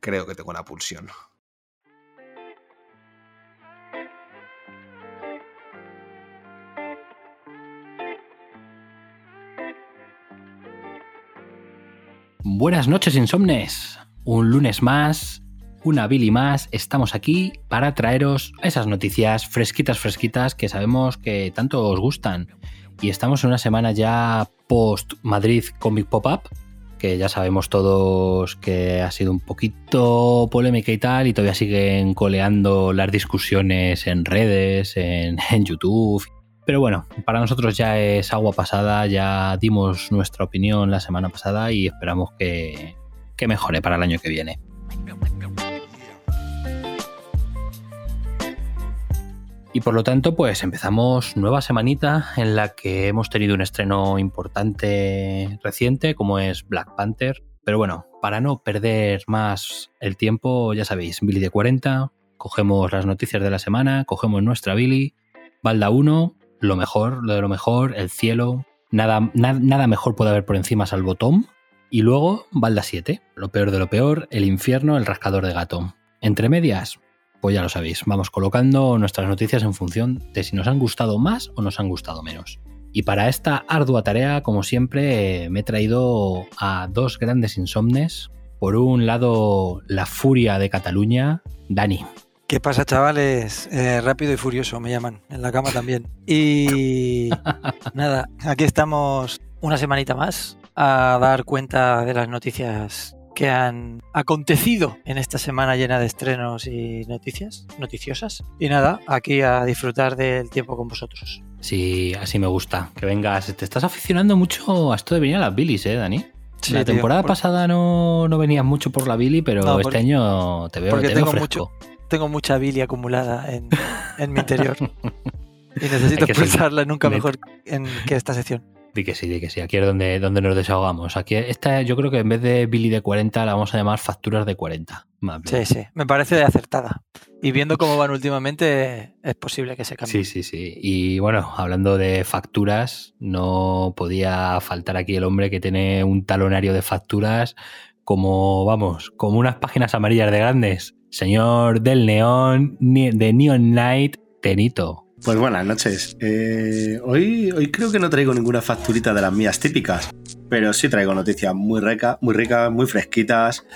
Creo que tengo la pulsión. Buenas noches, insomnes. Un lunes más, una Billy más. Estamos aquí para traeros esas noticias fresquitas, fresquitas que sabemos que tanto os gustan. Y estamos en una semana ya post Madrid Comic Pop-Up, que ya sabemos todos que ha sido un poquito polémica y tal, y todavía siguen coleando las discusiones en redes, en, YouTube. Pero bueno, para nosotros ya es agua pasada, ya dimos nuestra opinión la semana pasada y esperamos que, que mejore para el año que viene. Y por lo tanto, pues empezamos nueva semanita en la que hemos tenido un estreno importante reciente, como es Black Panther. Pero bueno, para no perder más el tiempo, ya sabéis, Billy de 40, cogemos las noticias de la semana, cogemos nuestra Billy, Balda 1, lo mejor, lo de lo mejor, el cielo, nada, na- nada mejor puede haber por encima salvo Tom. Y luego Balda 7, lo peor de lo peor, el infierno, el rascador de gato. Entre medias, pues ya lo sabéis, vamos colocando nuestras noticias en función de si nos han gustado más o nos han gustado menos. Y para esta ardua tarea, como siempre, me he traído a dos grandes insomnes. Por un lado, la furia de Cataluña, Dani. ¿Qué pasa, chavales? Eh, rápido y furioso me llaman, en la cama también. Y nada, aquí estamos una semanita más a dar cuenta de las noticias que han acontecido en esta semana llena de estrenos y noticias noticiosas. Y nada, aquí a disfrutar del tiempo con vosotros. Sí, así me gusta. Que vengas. Te estás aficionando mucho a esto de venir a las bilis, ¿eh, Dani? Sí, la tío, temporada por- pasada no, no venías mucho por la Billy, pero No, este año te veo, porque te veo tengo fresco. Tengo mucha bilia acumulada en, en mi interior y necesito expresarla nunca me- mejor en que esta sección. Di que sí, di que sí. Aquí es donde, donde nos desahogamos. Aquí esta yo creo que en vez de Billy de 40 la vamos a llamar facturas de 40. Más bien. Sí, sí, me parece acertada. Y viendo cómo van últimamente, es posible que se Sí, cambie. sí, sí. Y bueno, hablando de facturas, no podía faltar aquí el hombre que tiene un talonario de facturas como, vamos, como unas páginas amarillas de grandes. Señor del neón, de Neon Night, Tenito. Pues buenas noches. Eh, hoy, hoy creo que no traigo ninguna facturita de las mías típicas, pero sí traigo noticias muy ricas, muy ricas, muy fresquitas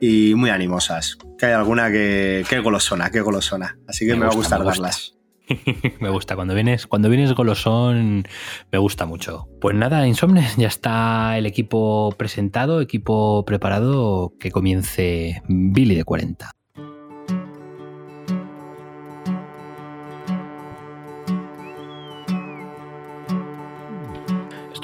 y muy animosas. Que hay alguna que, que golosona, que golosona. Así que Me me, va a gusta, gustar me gusta. darlas. me gusta, cuando vienes, cuando vienes golosón, me gusta mucho. Pues nada, Insomnes, ya está el equipo presentado, equipo preparado, que comience Billy de 40.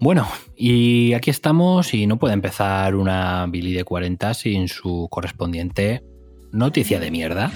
Bueno, y aquí estamos y no puede empezar una Billy de 40 sin su correspondiente noticia de mierda.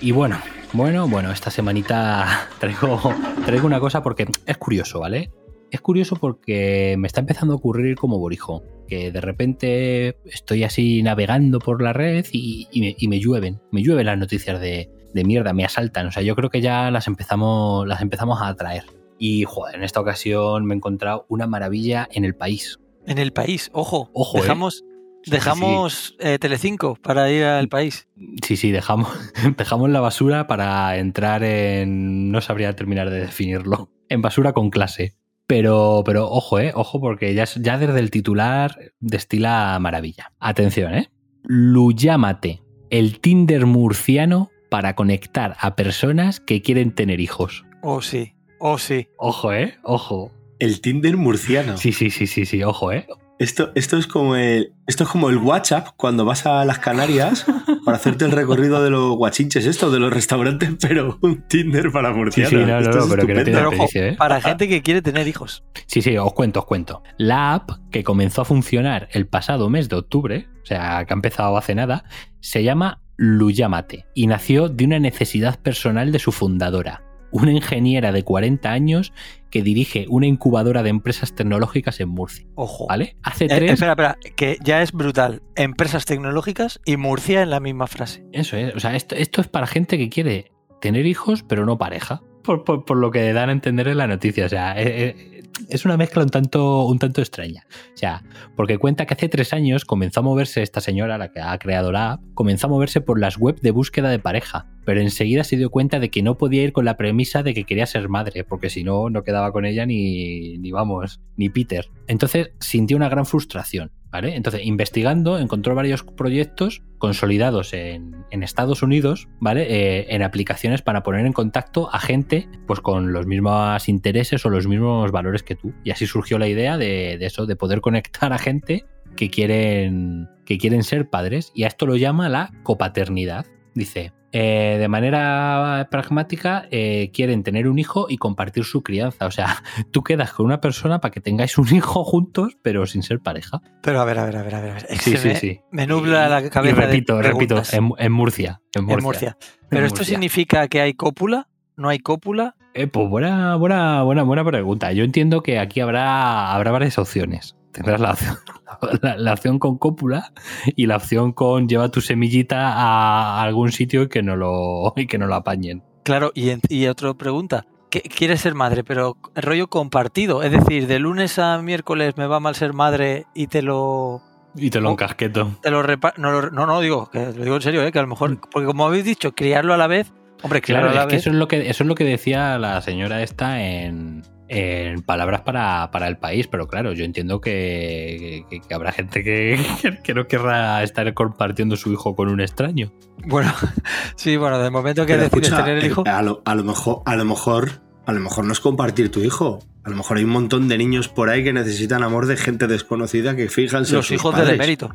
Y bueno, bueno, bueno, esta semanita traigo, traigo una cosa porque es curioso, ¿vale? Es curioso porque me está empezando a ocurrir como Borijo, que de repente estoy así navegando por la red y, me, y me llueven, me llueven las noticias de, de mierda, me asaltan. O sea, yo creo que ya las empezamos, las empezamos a atraer. Y joder, en esta ocasión me he encontrado una maravilla en el país. En el país, ojo, Ojo, ¿eh? dejamos, Dejamos eh, Telecinco para ir al país. Sí, sí, dejamos, dejamos la basura para entrar en. No sabría terminar de definirlo. En basura con clase. Pero, pero ojo, eh, ojo, porque ya desde el titular destila maravilla. Atención, eh. Luyámate, el Tinder murciano para conectar a personas que quieren tener hijos. Oh, sí. Oh, sí. Ojo, eh, ojo. El Tinder murciano. Sí, sí, sí, sí, sí, ojo, eh. Esto, esto, es como el, esto es como el WhatsApp cuando vas a las Canarias para hacerte el recorrido de los guachinches, esto, de los restaurantes, pero un Tinder para Sí, murcianos. sí, no, no, Esto no, es pero que no tiene eh. para gente que quiere tener hijos. Sí, sí, os cuento, os cuento. La app que comenzó a funcionar el pasado mes de octubre, o sea, que ha empezado hace nada, se llama Luyámate y nació de una necesidad personal de su fundadora, una ingeniera de 40 años que dirige una incubadora de empresas tecnológicas en Murcia. Ojo. ¿Vale? Hace Eh, tres. espera, espera, que ya es brutal. Empresas tecnológicas y Murcia en la misma frase. Eso es, o sea, esto, esto es para gente que quiere tener hijos, pero no pareja. Por, por- por lo que dan a entender en la noticia. O sea, eh, eh, es una mezcla un tanto, un tanto extraña. O sea, porque cuenta que hace tres años comenzó a moverse esta señora, la que ha creado la app, comenzó a moverse por las webs de búsqueda de pareja. Pero enseguida se dio cuenta de que no podía ir con la premisa de que quería ser madre, porque si no, no quedaba con ella ni, ni vamos, ni Peter. Entonces sintió una gran frustración. ¿Vale? Entonces, investigando, encontró varios proyectos consolidados en, en Estados Unidos, ¿vale? Eh, en aplicaciones para poner en contacto a gente pues con los mismos intereses o los mismos valores que tú. Y así surgió la idea de, de eso, de poder conectar a gente que quieren, que quieren ser padres. Y a esto lo llama la copaternidad. Dice, eh, de manera pragmática, eh, quieren tener un hijo y compartir su crianza. O sea, tú quedas con una persona para que tengáis un hijo juntos, pero sin ser pareja. Pero a ver, a ver, a ver, a ver. Es Sí, sí, me, sí. me nubla la Y cabeza. de repito, repito, en, en Murcia. En Murcia. En Murcia. Pero En esto Murcia. significa que hay cópula, no hay cópula. Eh, pues buena, buena, buena, buena pregunta. Yo entiendo que aquí habrá, habrá varias opciones. Tendrás la opción, la, la opción con cópula y la opción con lleva tu semillita a algún sitio y que no lo, y que no lo apañen. Claro, y, en- y otra pregunta. ¿Qué- ¿Quieres ser madre, pero rollo compartido? Es decir, de lunes a miércoles me va mal ser madre y te lo. Y te lo Oh. encasqueto. Te lo repa- no, no, no, digo, que lo digo en serio, ¿eh? que a lo mejor. Porque como habéis dicho, criarlo a la vez. Hombre, criarlo Mm. Claro, a la es que eso es lo que eso es lo que decía la señora esta en, en palabras para, para el país, pero claro, yo entiendo que, que- que habrá gente que, que no querrá estar compartiendo su hijo con un extraño. Bueno, sí, bueno, de momento que decides escucha, tener el hijo. eh, A lo, a lo mejor, a lo mejor, a lo mejor no es compartir tu hijo. A lo mejor hay un montón de niños por ahí que necesitan amor de gente desconocida que fijan Los hijos del emérito.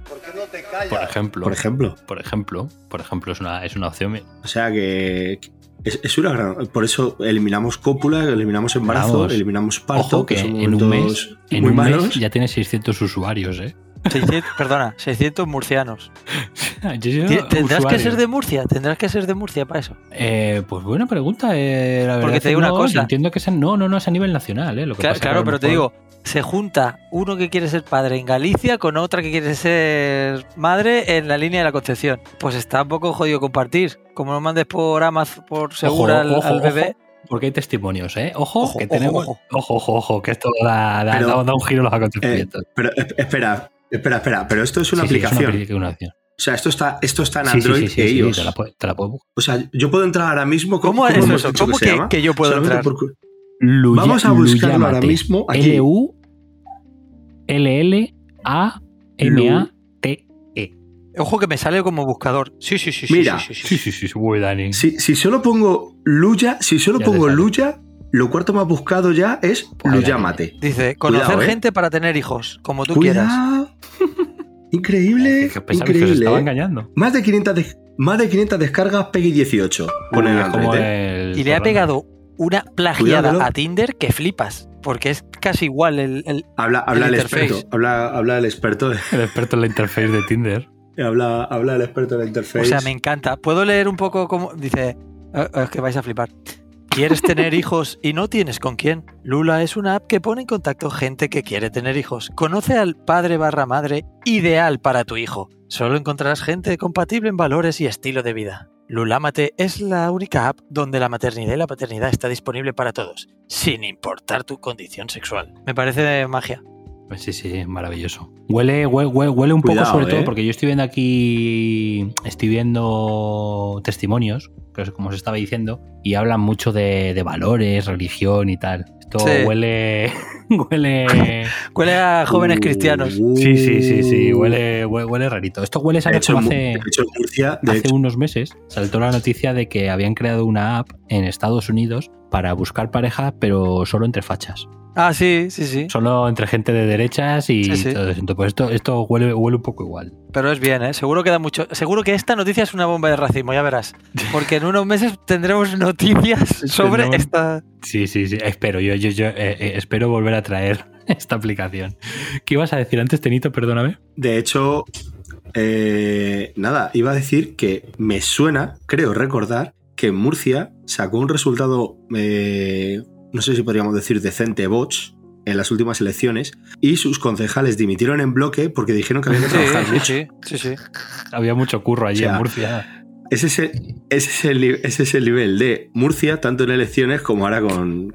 Por ejemplo. Por ejemplo. Por ejemplo, por ejemplo, es una, es una opción. O sea que es, es una gran. Por eso eliminamos cópula, eliminamos embarazo, Vamos. eliminamos parto, Ojo que son en un mes, en muy un malos. mes ya tiene 600 usuarios, ¿eh? 600, perdona, 600 murcianos. Yo- yo- Ti- Tendrás que ser de Murcia, tendrás que ser de Murcia para eso. Eh, pues buena pregunta. eh, la Porque te digo una no, cosa. yo entiendo que es no, no, no es a nivel nacional, ¿eh? Lo que Claro, pasa claro, pero te digo, se junta uno que quiere ser padre en Galicia con otra que quiere ser madre en la línea de la Concepción. Pues está un poco jodido compartir. Como lo mandes por Amazon, por seguro al, ojo, al ojo, bebé. Porque hay testimonios, ¿eh? Ojo, Ojo, que ojo, tenemos. ojo. Ojo, ojo, ojo, que esto da, da- Pero- da- da un giro a los acontecimientos. Pero es- espera, espera, espera. Pero esto es una Sí, sí, es aplicación. una opción. O sea, esto está, esto está en Sí, sí, Android sí, sí, e sí, iOS. te la puedo- te la puedo- O sea, yo puedo entrar ahora mismo. ¿Cómo es hemos eso? ¿Cómo que, llama? que yo puedo Solamente entrar? por- Luya- Vamos a buscarlo ahora Luyámate. mismo aquí. L-U-L-L-A-M-A-T-E. Ojo que me sale como buscador. Sí, sí, sí. sí, Mira. sí, sí, sí. Sí, sí, sí, sí, muy Dani. Si, si solo pongo Luya, si solo Lo cuarto más buscado ya es Luyámate. Dice, conocer Cuidado, ¿eh? gente para tener hijos, como tú quieras. Cuidado. Increíble, Que pensaba que se increíble. estaba ¿eh? engañando. Más de 500 de- más de 500 descargas Peggy 18. Pone en Uy, Android, como ¿eh? el Y le ha pegado una plagiada Cuidado. a Tinder que flipas. Porque es casi igual el, el- Habla, habla el, el experto. Habla, habla el experto. El experto en la interface de Tinder. Habla, habla el experto de la interface. O sea, me encanta. ¿Puedo leer un poco cómo...? Dice... Es que vais a flipar. ¿Quieres tener hijos y no tienes con quién? Lula es una app que pone en contacto gente que quiere tener hijos. Conoce al padre barra madre ideal para tu hijo. Solo encontrarás gente compatible en valores y estilo de vida. Lulámate es la única app donde la maternidad y la paternidad está disponible para todos, sin importar tu condición sexual. Me parece magia. Sí, sí, maravilloso. Huele, huele, huele- un poco sobre todo eh. porque yo estoy viendo aquí, estoy viendo testimonios, es como os estaba diciendo, y hablan mucho de, de valores, religión y tal. Esto Sí. huele, huele... Huele a jóvenes cristianos. Uh, Sí, sí, sí, sí, huele, huele, huele rarito. Esto huele, ¿sabes hecho, hace...? hecho, Murcia, Hace hecho, unos meses saltó la noticia de que habían creado una app en Estados Unidos para buscar pareja, pero solo entre fachas. Ah, sí, sí, sí. Solo entre gente de derechas y Sí, sí. todo eso. Entonces, pues esto, esto huele, huele un poco igual. Pero es bien, ¿eh? Seguro que da mucho. Seguro que esta noticia es una bomba de racismo, ya verás. Porque en unos meses tendremos noticias sobre Tendremos- esta. Sí, sí, sí. Espero, yo, yo, yo eh, eh, espero volver a traer esta aplicación. ¿Qué ibas a decir antes, Tenito? Perdóname. de hecho, eh, nada, iba a decir que me suena, creo recordar, que en Murcia sacó un resultado, eh, no sé si podríamos decir decente, Boch, en las últimas elecciones, y sus concejales dimitieron en bloque porque dijeron que había que trabajar sí, mucho. sí, sí, sí. Había mucho curro allí O sea, en Murcia. Ese es, el, ese, es el, ese es el nivel de Murcia, tanto en elecciones como ahora con, con,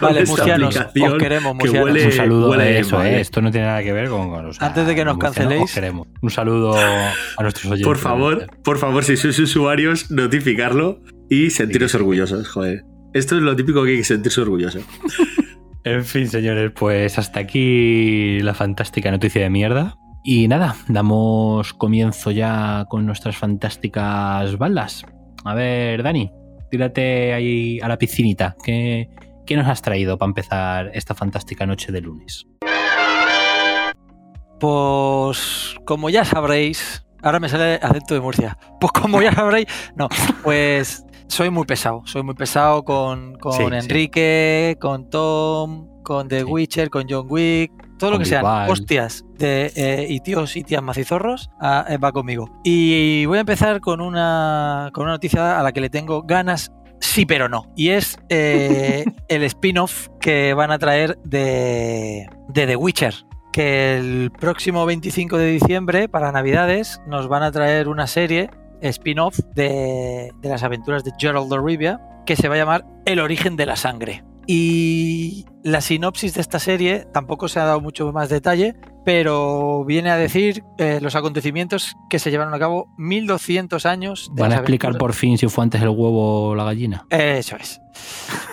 Vale, esta murcianos, aplicación os queremos, que murcianos. huele- un saludo huele a eso, eh. eh. Esto no tiene nada que ver con. con o sea, Antes de que nos canceléis. os queremos. Un saludo a nuestros oyentes. Por favor, por favor, si sois usuarios, notificarlo y sentiros Sí. orgullosos, joder. Esto es lo típico que hay que sentirse orgulloso. En fin, señores, pues hasta aquí la fantástica noticia de mierda. Y nada, damos comienzo ya con nuestras fantásticas balas. A ver, Dani, tírate ahí a la piscinita. ¿Qué, qué nos has traído para empezar esta fantástica noche de lunes? Pues como ya sabréis, ahora me sale acento de Murcia. Pues como ya sabréis, no, pues soy muy pesado, soy muy pesado con, con Sí, sí. Enrique, con Tom, con The Sí. Witcher, con John Wick, todo lo que sean Bisbal. hostias de eh, y tíos y tías macizorros ah, eh, va conmigo. Y voy a empezar con una con una noticia a la que le tengo ganas sí pero no. Y es eh, el spin-off que van a traer de, de The Witcher. Que el próximo 25 de diciembre, para Navidades, nos van a traer una serie spin-off de, de las aventuras de Gerald de Rivia que se va a llamar El origen de la sangre. Y la sinopsis de esta serie tampoco se ha dado mucho más detalle, pero viene a decir eh, los acontecimientos que se llevaron a cabo 1200 años. de ¿Van a explicar aventuras- por fin si fue antes el huevo o la gallina? eso es.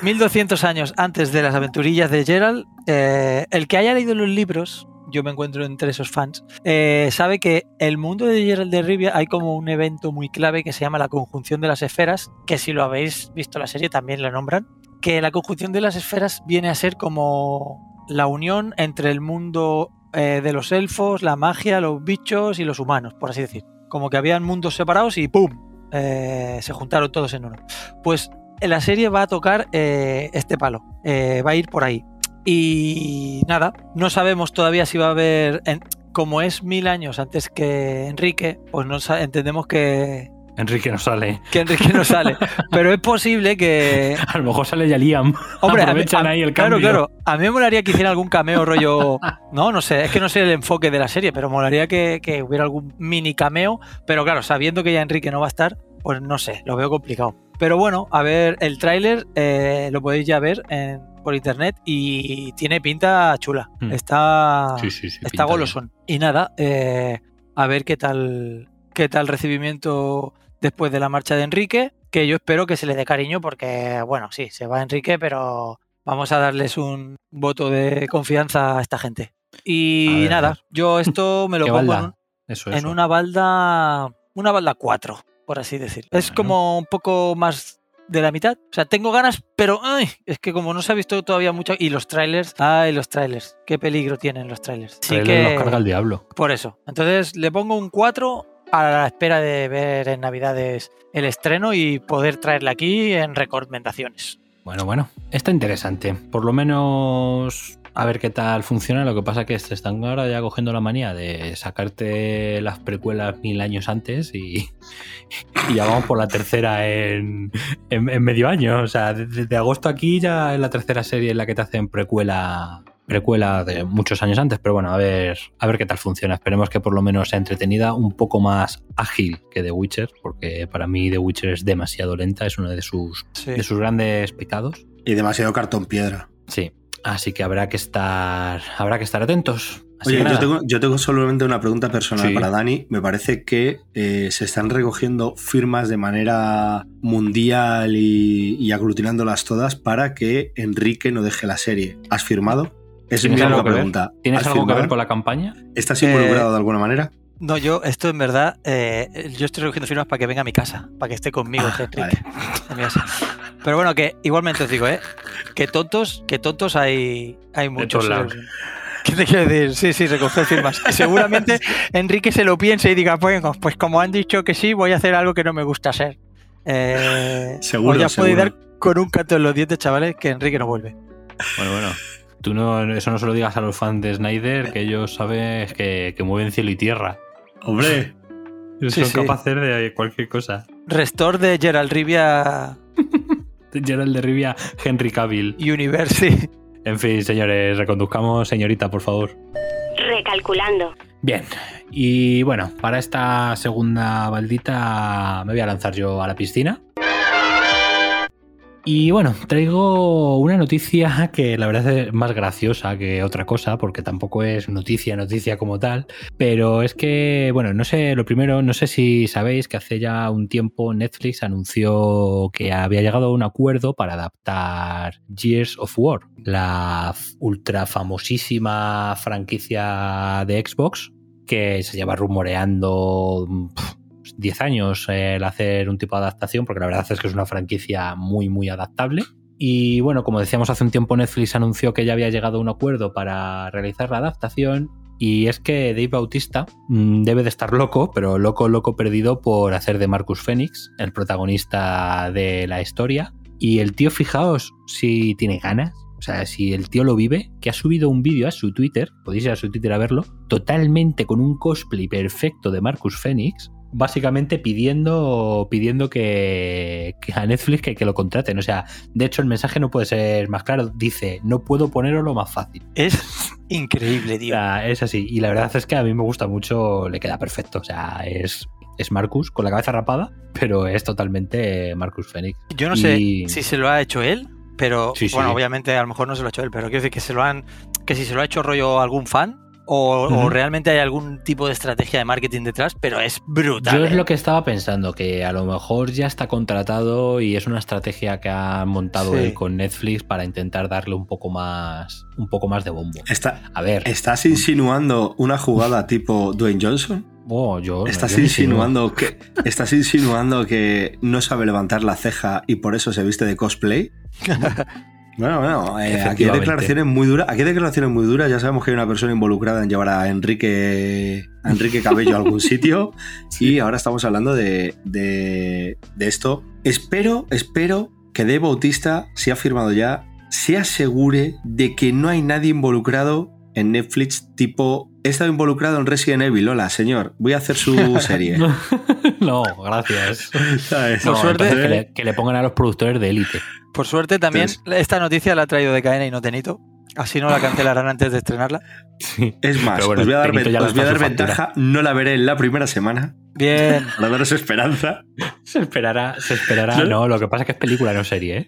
1200 años antes de las aventurillas de Gerald, eh, el que haya leído los libros, yo me encuentro entre esos fans, eh, sabe que el mundo de Gerald de Rivia hay como un evento muy clave que se llama la conjunción de las esferas, que si lo habéis visto la serie también la nombran, que la conjunción de las esferas viene a ser como la unión entre el mundo eh, de los elfos, la magia, los bichos y los humanos, por así decir. Como que habían mundos separados y ¡pum! eh, se juntaron todos en uno. Pues la serie va a tocar este palo, va a ir por ahí. Y nada, no sabemos todavía si va a haber, en- como es mil años antes que Enrique, pues no entendemos que, Enrique no sale. que Enrique no sale. Pero es posible que, A lo mejor sale ya Liam. Hombre, a mí- Aprovechan a- ahí el claro, cambio. claro. A mí me molaría que hiciera algún cameo rollo. No, no sé, es que no sé el enfoque de la serie, pero molaría que, que hubiera algún mini cameo. Pero claro, sabiendo que ya Enrique no va a estar, pues no sé, lo veo complicado. Pero bueno, a ver, el tráiler eh, lo podéis ya ver en- por internet y tiene pinta chula. Hmm. Está, Sí, sí, sí, está golosón. Y nada, eh, a ver qué tal, qué tal recibimiento después de la marcha de Enrique, que yo espero que se le dé cariño porque, bueno, sí, se va Enrique, pero vamos a darles un voto de confianza a esta gente. Y ver, nada, yo esto me lo ¿Qué pongo en, balda? un- Eso, en eso. una balda, una balda 4, por así decir. Es como un poco más de la mitad. O sea, tengo ganas, pero ay, es que como no se ha visto todavía mucho. Y los trailers, ay, los trailers, qué peligro tienen los trailers. Sí que. los carga el diablo. Por eso. Entonces le pongo un 4 a la espera de ver en Navidades el estreno y poder traerla aquí en recomendaciones. Bueno, bueno, está interesante. Por lo menos a ver qué tal funciona. Lo que pasa que se están ahora ya cogiendo la manía de sacarte las precuelas mil años antes y, y ya vamos por la tercera en, en- en medio año. O sea, desde de agosto aquí ya es la tercera serie en la que te hacen precuela precuela de muchos años antes, pero bueno, a ver, a ver qué tal funciona. Esperemos que por lo menos sea entretenida, un poco más ágil que The Witcher, porque para mí The Witcher es demasiado lenta, es uno de sus Sí. de sus grandes pecados. Y demasiado cartón piedra. Sí. Así que habrá que estar, habrá que estar atentos. Así Oye, yo tengo, yo tengo solamente una pregunta personal Sí. para Dani. Me parece que eh, se están recogiendo firmas de manera mundial y, y aglutinándolas todas para que Enrique no deje la serie. ¿Has firmado? Es mi ¿Tienes algo única pregunta. ¿Tienes ¿Has algo que ver con la campaña? ¿Estás Eh, involucrado de alguna manera? No, yo, esto en verdad, eh, yo estoy recogiendo firmas para que venga a mi casa, para que esté conmigo, Ah, vale. Pero bueno, que igualmente os digo, ¿eh? Que tontos, que tontos hay, hay muchos. ¿Qué te quiero decir? Sí, sí, recoger firmas. Seguramente Enrique se lo piense y diga, pues, pues como han dicho que sí, voy a hacer algo que no me gusta hacer. Eh, Seguro, os ya podéis dar con un canto en los dientes, chavales, que Enrique no vuelve. Bueno, bueno. Tú no, eso no se lo digas a los fans de Snyder, que ellos saben que, que mueven cielo y tierra. Hombre, Son Sí, sí. capaces de cualquier cosa. Restor de Gerald Rivia Gerald de Rivia, Henry Cavill. University. En fin, señores, reconduzcamos, señorita, por favor. Recalculando. Bien, y bueno, para esta segunda baldita me voy a lanzar yo a la piscina. Y bueno, traigo una noticia que la verdad es más graciosa que otra cosa, porque tampoco es noticia, noticia como tal. Pero es que, bueno, no sé, lo primero, no sé si sabéis que hace ya un tiempo Netflix anunció que había llegado a un acuerdo para adaptar Gears of War, la ultra famosísima franquicia de Xbox que se lleva rumoreando 10 años el hacer un tipo de adaptación, porque la verdad es que es una franquicia muy, muy adaptable. Y bueno, como decíamos hace un tiempo, Netflix anunció que ya había llegado a un acuerdo para realizar la adaptación. Y es que Dave Bautista mm, debe de estar loco, pero loco, loco perdido por hacer de Marcus Phoenix, el protagonista de la historia. Y el tío, fijaos si tiene ganas. O sea, si el tío lo vive, que ha subido un vídeo a su Twitter, podéis ir a su Twitter a verlo, totalmente con un cosplay perfecto de Marcus Phoenix, básicamente pidiendo, pidiendo que, que a Netflix que, que lo contraten. O sea, de hecho el mensaje no puede ser más claro. Dice, no puedo ponerlo más fácil. Es increíble, O tío. sea, es así. Y la verdad es que a mí me gusta mucho, le queda perfecto. O sea, es, es Marcus con la cabeza rapada, pero es totalmente Marcus Phoenix. Yo no sé si se lo ha hecho él, pero Sí, sí. bueno, obviamente a lo mejor no se lo ha hecho él, pero quiero decir que se lo han, que si se lo ha hecho rollo algún fan o, realmente hay algún tipo de estrategia de marketing detrás, pero es brutal. Yo es ¿eh? lo que estaba pensando, que a lo mejor ya está contratado y es una estrategia que ha montado Sí. él con Netflix para intentar darle un poco más, un poco más de bombo. está- A ver, ¿estás insinuando una jugada tipo Dwayne Johnson? oh, yo, ¿Estás yo insinuando que estás insinuando que no sabe levantar la ceja y por eso se viste de cosplay? Bueno, bueno, eh, aquí hay declaraciones muy duras. Aquí hay declaraciones muy duras. Ya sabemos que hay una persona involucrada en llevar a Enrique, a Enrique Cabello a algún sitio. Y ahora estamos hablando de, de- de esto. Espero, espero que Dave Bautista, si ha firmado ya, se asegure de que no hay nadie involucrado en Netflix tipo. He estado involucrado en Resident Evil. Hola, señor. Voy a hacer su serie. no, gracias. ¿Sabes? Por No, suerte- que, le, que le pongan a los productores de élite. Por suerte también Entonces- esta noticia la ha traído de cadena y no Tenito. Así no la cancelarán antes de estrenarla. Sí. Es más, bueno, os voy a dar, os voy a ventaja. No la veré en la primera semana. Bien. Para daros esperanza. Se esperará, se esperará. ¿No? No, lo que pasa es que es película, no serie, ¿eh?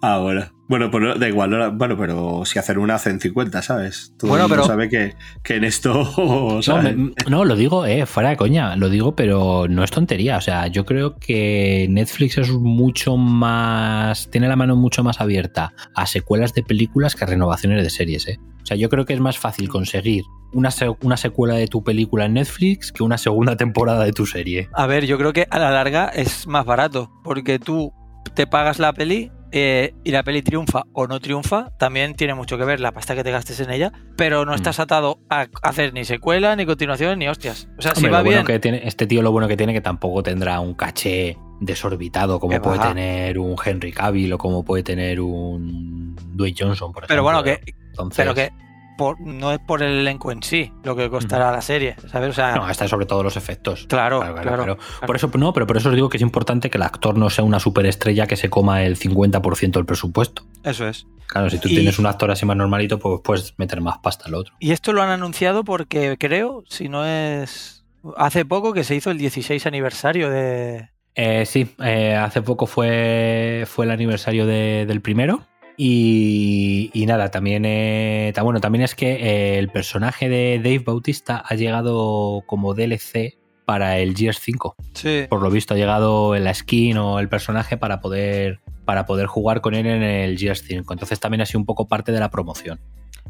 Ah, bueno. Bueno, pues no- da igual. no bueno, pero si hacen una, hacen 50, ¿sabes? Todo Bueno, el mundo pero- sabe que, que en esto. No, no, lo digo, eh, fuera de coña, lo digo, pero no es tontería. O sea, yo creo que Netflix es mucho más. tiene la mano mucho más abierta a secuelas de películas que a renovaciones de series, eh. O sea, yo creo que es más fácil conseguir una, se- una secuela de tu película en Netflix que una segunda temporada de tu serie. A ver, yo creo que a la larga es más barato, porque tú te pagas la peli eh, y la peli triunfa o no triunfa, también tiene mucho que ver la pasta que te gastes en ella, pero no Mm. estás atado a hacer ni secuela, ni continuación, ni hostias. O sea, si va lo bueno bien, que tiene, este tío lo bueno que tiene que tampoco tendrá un caché desorbitado como puede tener un Henry Cavill o como puede tener un Dwayne Johnson, por ejemplo. pero bueno, que, Entonces- pero que por- no es por el elenco en sí lo que costará la serie, ¿sabes? O sea, No, está sobre todo los efectos. claro, Claro, claro, claro, claro. claro. Por eso, no, pero por eso os digo que es importante que el actor no sea una superestrella que se coma el 50% del presupuesto. Eso es. Claro, si tú Y- tienes un actor así más normalito, pues puedes meter más pasta al otro. Y esto lo han anunciado porque creo, si no es... Hace poco que se hizo el 16 aniversario de... Eh, sí, eh, hace poco fue, fue el aniversario de- del primero. Y, y nada, también, eh, bueno, también es que eh, el personaje de Dave Bautista ha llegado como DLC para el Gears 5. Sí. Por lo visto ha llegado en la skin o el personaje para poder, para poder jugar con él en el Gears 5. Entonces también ha sido un poco parte de la promoción.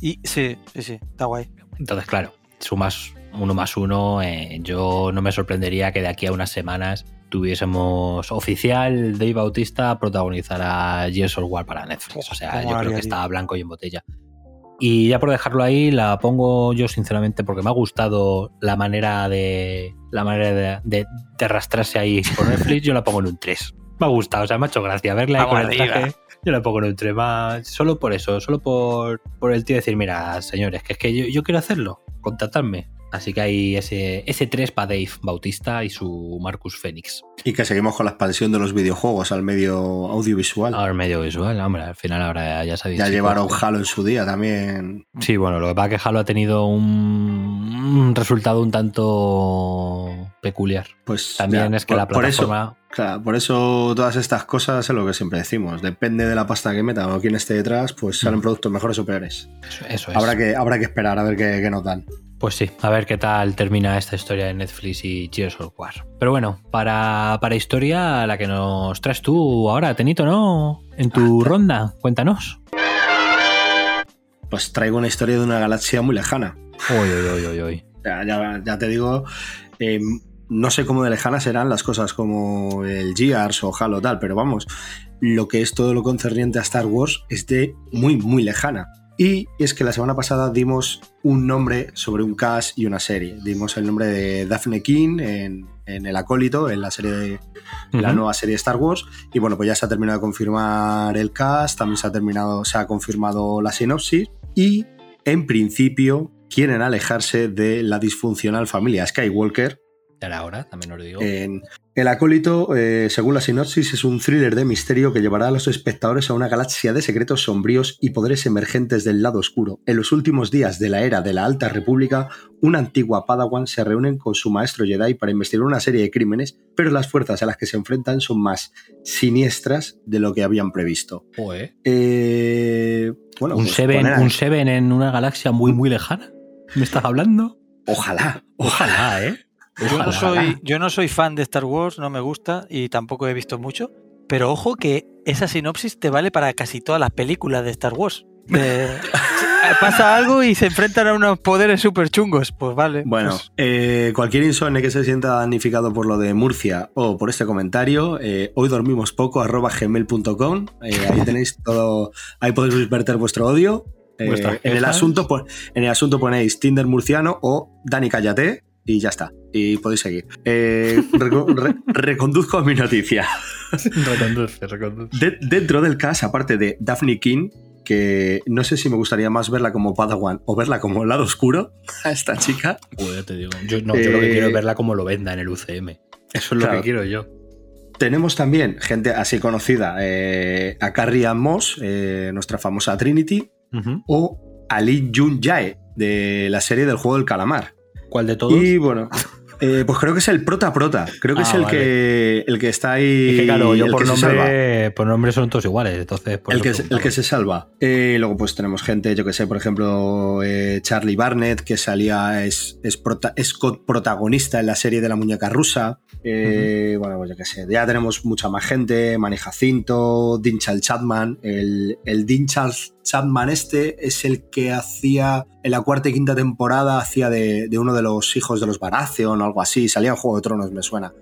Y sí, sí, sí, está guay. Entonces, claro, sumas uno más uno. eh, yo no me sorprendería que de aquí a unas semanas tuviésemos oficial Dave Bautista protagonizar a Gears of War para Netflix. O sea, yo creo que está blanco y en botella. Y ya por dejarlo ahí, la pongo yo sinceramente porque me ha gustado la manera de la manera de, de- de arrastrarse ahí por Netflix. Yo la pongo en un 3. Me ha gustado, o sea, me ha hecho gracia verla ahí con el traje. Yo la pongo en un 3 más, solo por eso, solo por, por el tío decir, mira, señores, que es que yo, yo quiero hacerlo, contactadme. Así que hay ese, ese 3 para Dave Bautista y su Marcus Phoenix. Y que seguimos con la expansión de los videojuegos al medio audiovisual. Ahora medio visual, hombre, al final ahora ya sabéis. ya llevaron Halo en su día también. Sí, bueno, lo que pasa es que Halo ha tenido un, un resultado un tanto peculiar. Pues También ya, es que por- la por eso- plataforma... Claro, por eso todas estas cosas es lo que siempre decimos. Depende de la pasta que metan o quién esté detrás, pues salen Mm. productos mejores o peores. Eso, eso es. Habrá que, habrá que esperar a ver qué, qué nos dan. Pues sí, a ver qué tal termina esta historia de Netflix y Gears of War. Pero bueno, para, para historia, la que nos traes tú ahora, Tenito, ¿no? En tu ronda, cuéntanos. Pues traigo una historia de una galaxia muy lejana. Uy, uy, uy, uy, uy. Ya, ya- ya te digo, eh, no sé cómo de lejanas serán las cosas como el Gears o Halo tal, pero vamos, lo que es todo lo concerniente a Star Wars es de muy, muy lejana. Y es que la semana pasada dimos un nombre sobre un cast y una serie. Dimos el nombre de Daphne King en, en El Acólito, en la serie de, la nueva serie de Star Wars. Y bueno, pues ya se ha terminado de confirmar el cast, también se ha terminado, se ha confirmado la sinopsis. Y en principio quieren alejarse de la disfuncional familia Skywalker. Ahora, también os digo. En el acólito, eh, según la sinopsis, es un thriller de misterio que llevará a los espectadores a una galaxia de secretos sombríos y poderes emergentes del lado oscuro. En los últimos días de la era de la Alta República, una antigua Padawan se reúnen con su maestro Jedi para investigar una serie de crímenes, pero las fuerzas a las que se enfrentan son más siniestras de lo que habían previsto. Joder. Eh, bueno, un, pues Seven, poner un Seven en una galaxia muy, muy lejana. ¿Me estás hablando? Ojalá, Ojalá, ¿eh? Yo no, soy, yo no soy fan de Star Wars, no me gusta y tampoco he visto mucho. Pero ojo que esa sinopsis te vale para casi todas las películas de Star Wars. De- pasa algo y se enfrentan a unos poderes súper chungos. Pues vale. Bueno, pues- eh, cualquier insomne que se sienta damnificado por lo de Murcia o por este comentario, eh, hoy dormimos poco, arroba gmail.com. eh, ahí tenéis todo, ahí podéis verter vuestro odio. Eh, en, el asunto, en el asunto ponéis Tinder murciano o Dani Cállate y ya está. Y podéis seguir. Eh, reco- re- reconduzco a mi noticia. reconduce, reconduce. De- dentro del cast, aparte de Daphne King, que no sé si me gustaría más verla como Padawan o verla como lado oscuro a esta chica. Joder, te digo. Yo, no, yo lo que Eh, quiero es verla como lo venda en el UCM. Eso es lo Claro. que quiero yo. Tenemos también gente así conocida, eh, a Carrie Ann Moss, eh, nuestra famosa Trinity, o a Lee Jun Jae, de la serie del juego del calamar. ¿Cuál de todos? Y bueno, eh, pues creo que es el prota prota, creo que Ah, es el, vale. que, el que está ahí. Es que claro, yo el por que se salva. nombre, por nombre son todos iguales, entonces por El que, el que se salva. Eh, luego, pues tenemos gente, yo que sé, por ejemplo, eh, Charlie Barnett, que salía, es, es, prota- es protagonista en la serie de la muñeca rusa. Eh, Bueno, pues yo que sé, ya tenemos mucha más gente, Manny Jacinto, Dinchal Chapman. El, el Dinchal Chapman este es el que hacía en la cuarta y quinta temporada, hacía de, de uno de los hijos de los Baratheon o algo así. Salía en Juego de Tronos, me suena.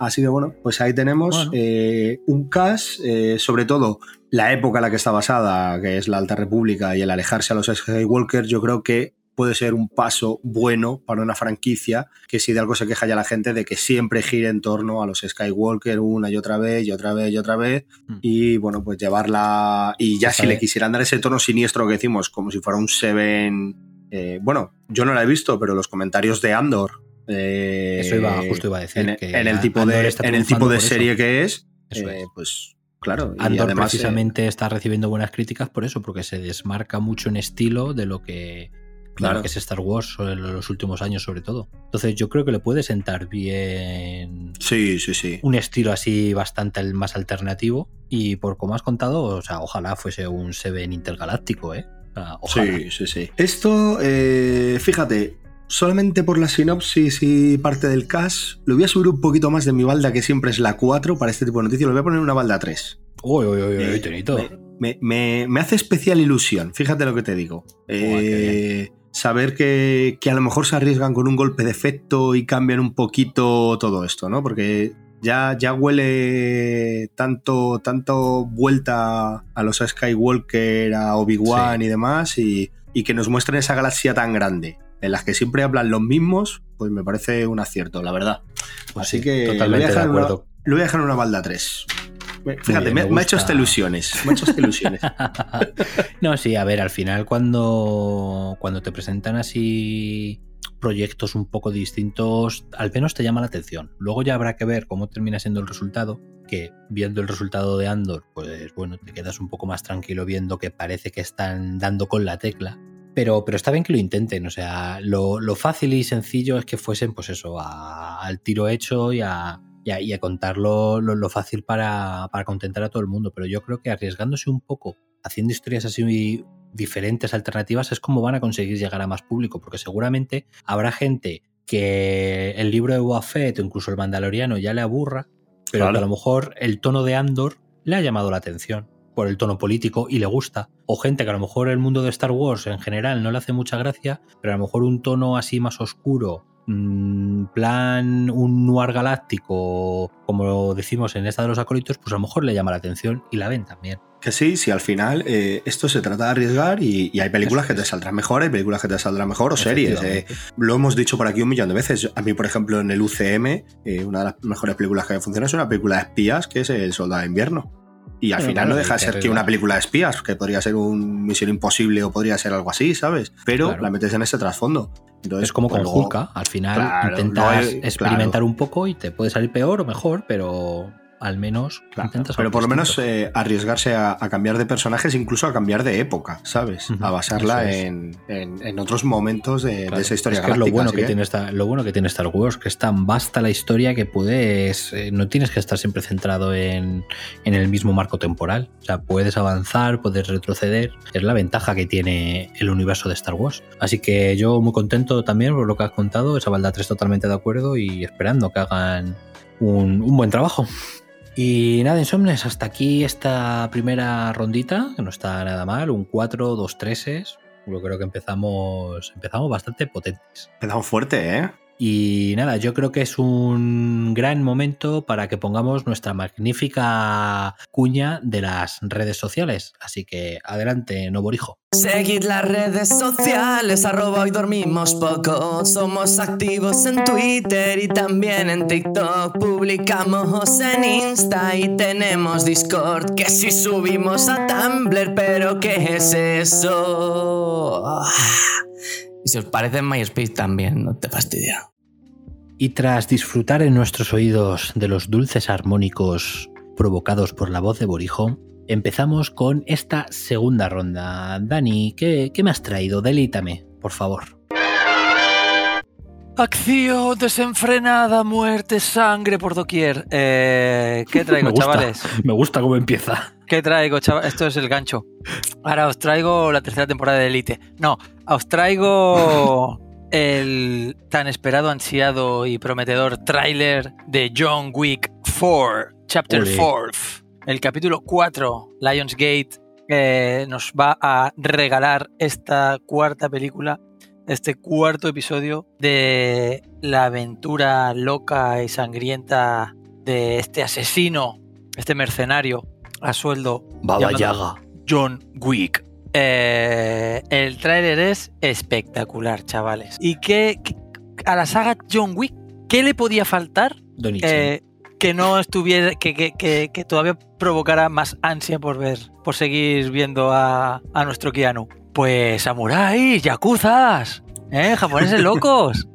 Así que bueno, pues ahí tenemos Bueno. eh, un cast, eh, sobre todo la época en la que está basada, que es la Alta República, y el alejarse a los Skywalker, yo creo que puede ser un paso bueno para una franquicia que si de algo se queja ya la gente de que siempre gire en torno a los Skywalker una y otra vez y otra vez y otra vez Mm. y bueno pues llevarla y ya si le quisieran dar ese tono siniestro que decimos como si fuera un Seven eh, bueno yo no la he visto pero los comentarios de Andor eh, Eso iba, justo iba a decir. en, que en el tipo Andor de, en el tipo de eso. serie que es, Eso eh, es. pues claro. y Andor eh, precisamente está recibiendo buenas críticas por eso, porque se desmarca mucho en estilo de lo que claro. que es Star Wars en los últimos años sobre todo. Entonces yo creo que le puede sentar bien Sí, sí, sí. un estilo así bastante más alternativo y por como has contado, o sea, ojalá fuese un Seven intergaláctico, ¿eh? Ojalá. Sí, sí, sí. Esto, eh, fíjate, solamente por la sinopsis y parte del cast, lo voy a subir un poquito más de mi balda, que siempre es la 4 para este tipo de noticias, lo voy a poner en una balda 3. Uy, uy, uy, uy, Eh, Tonito. Me, me- me hace especial ilusión, fíjate lo que te digo. Eh, saber que, que a lo mejor se arriesgan con un golpe de efecto y cambian un poquito todo esto, ¿no? Porque ya, ya huele tanto, tanto vuelta a los Skywalker, a Obi-Wan y demás, y, y que nos muestren esa galaxia tan grande, en las que siempre hablan los mismos, pues me parece un acierto, la verdad. Pues Así sí, que lo voy a totalmente de dejar en una- acuerdo. lo voy a dejar en una balda 3. Fíjate, me, me me ha hecho hasta ilusiones. Me ha hecho hasta ilusiones. no, sí, a ver, al final cuando, cuando te presentan así proyectos un poco distintos, al menos te llama la atención. Luego ya habrá que ver cómo termina siendo el resultado, que viendo el resultado de Andor, pues bueno, te quedas un poco más tranquilo viendo que parece que están dando con la tecla. Pero, pero está bien que lo intenten, o sea, lo, lo fácil y sencillo es que fuesen, pues eso, a- al tiro hecho y a, y a, y a contar lo, fácil para, para contentar a todo el mundo. Pero yo creo que arriesgándose un poco, haciendo historias así diferentes, alternativas, es como van a conseguir llegar a más público, porque seguramente habrá gente que el libro de Boba Fett o incluso el Mandaloriano ya le aburra, pero Claro. que a lo mejor el tono de Andor le ha llamado la atención por el tono político y le gusta. O gente que a lo mejor el mundo de Star Wars en general no le hace mucha gracia, pero a lo mejor un tono así más oscuro, mm, plan un noir galáctico, como decimos en esta de los acólitos, pues a lo mejor le llama la atención y la ven también. Que sí, si al final eh, esto se trata de arriesgar y, y hay películas que te saldrán mejor, hay películas que te saldrán mejor o series. eh. lo hemos dicho por aquí un millón de veces. A mí, por ejemplo, en el UCM, eh, una de las mejores películas que funciona es una película de espías que es El Soldado de Invierno. Y al final claro, no deja de ser que una película de espías, que podría ser un Misión Imposible o podría ser algo así, ¿sabes? Pero Claro. la metes en ese trasfondo. Entonces, Es como pues con luego- Hulka, al final Claro, intentas hay- experimentar un poco y te puede salir peor o mejor, pero al menos Claro, intentas pero por lo menos eh, arriesgarse a, a cambiar de personajes, incluso a cambiar de época, ¿sabes? A basarla es. en, en- en otros momentos de, esa historia es que es lo bueno que- tiene esta, lo bueno que tiene Star Wars, que es tan vasta la historia que puedes, eh, no tienes que estar siempre centrado en, en el mismo marco temporal. O sea, puedes avanzar, puedes retroceder. Es la ventaja que tiene el universo de Star Wars. Así que yo muy contento también por lo que has contado, esa balda 3 totalmente de acuerdo y esperando que hagan un, un buen trabajo. Y nada, Insomnes, hasta aquí esta primera rondita, que no está nada mal, un 4, 2 3 Yo creo que empezamos, empezamos bastante potentes. Empezamos fuerte, ¿eh? Y nada, yo creo que es un gran momento para que pongamos nuestra magnífica cuña de las redes sociales. Así que adelante, Noborijo. Seguid las redes sociales, arroba hoy dormimos poco. Somos activos en Twitter y también en TikTok. Publicamos en Insta y tenemos Discord. Que si subimos a Tumblr, pero ¿qué es eso? Y si os parece en MySpace también, no te fastidia. Y tras disfrutar en nuestros oídos de los dulces armónicos provocados por la voz de Borijo, empezamos con esta segunda ronda. Dani, ¿qué, qué me has traído? Delítame, por favor. Acción desenfrenada, muerte, sangre por doquier. Eh, ¿Qué traigo, Me gusta. chavales? Me gusta cómo empieza. ¿Qué traigo, chaval? Esto es el gancho. Ahora os traigo la tercera temporada de Elite. No, os traigo el tan esperado, ansiado y prometedor tráiler de John Wick 4, Chapter Ole. 4. El capítulo 4, Lionsgate, eh, nos va a regalar esta cuarta película, este cuarto episodio de la aventura loca y sangrienta de este asesino, este mercenario a sueldo Baba Yaga. John Wick. Eh, el tráiler es espectacular, chavales. ¿Y qué, qué- a la saga John Wick qué le podía faltar eh, que no estuviera que, que- que- que todavía provocara más ansia por ver, por seguir viendo a, a nuestro Keanu? Pues samuráis, yakuzas, ¿eh? japoneses locos.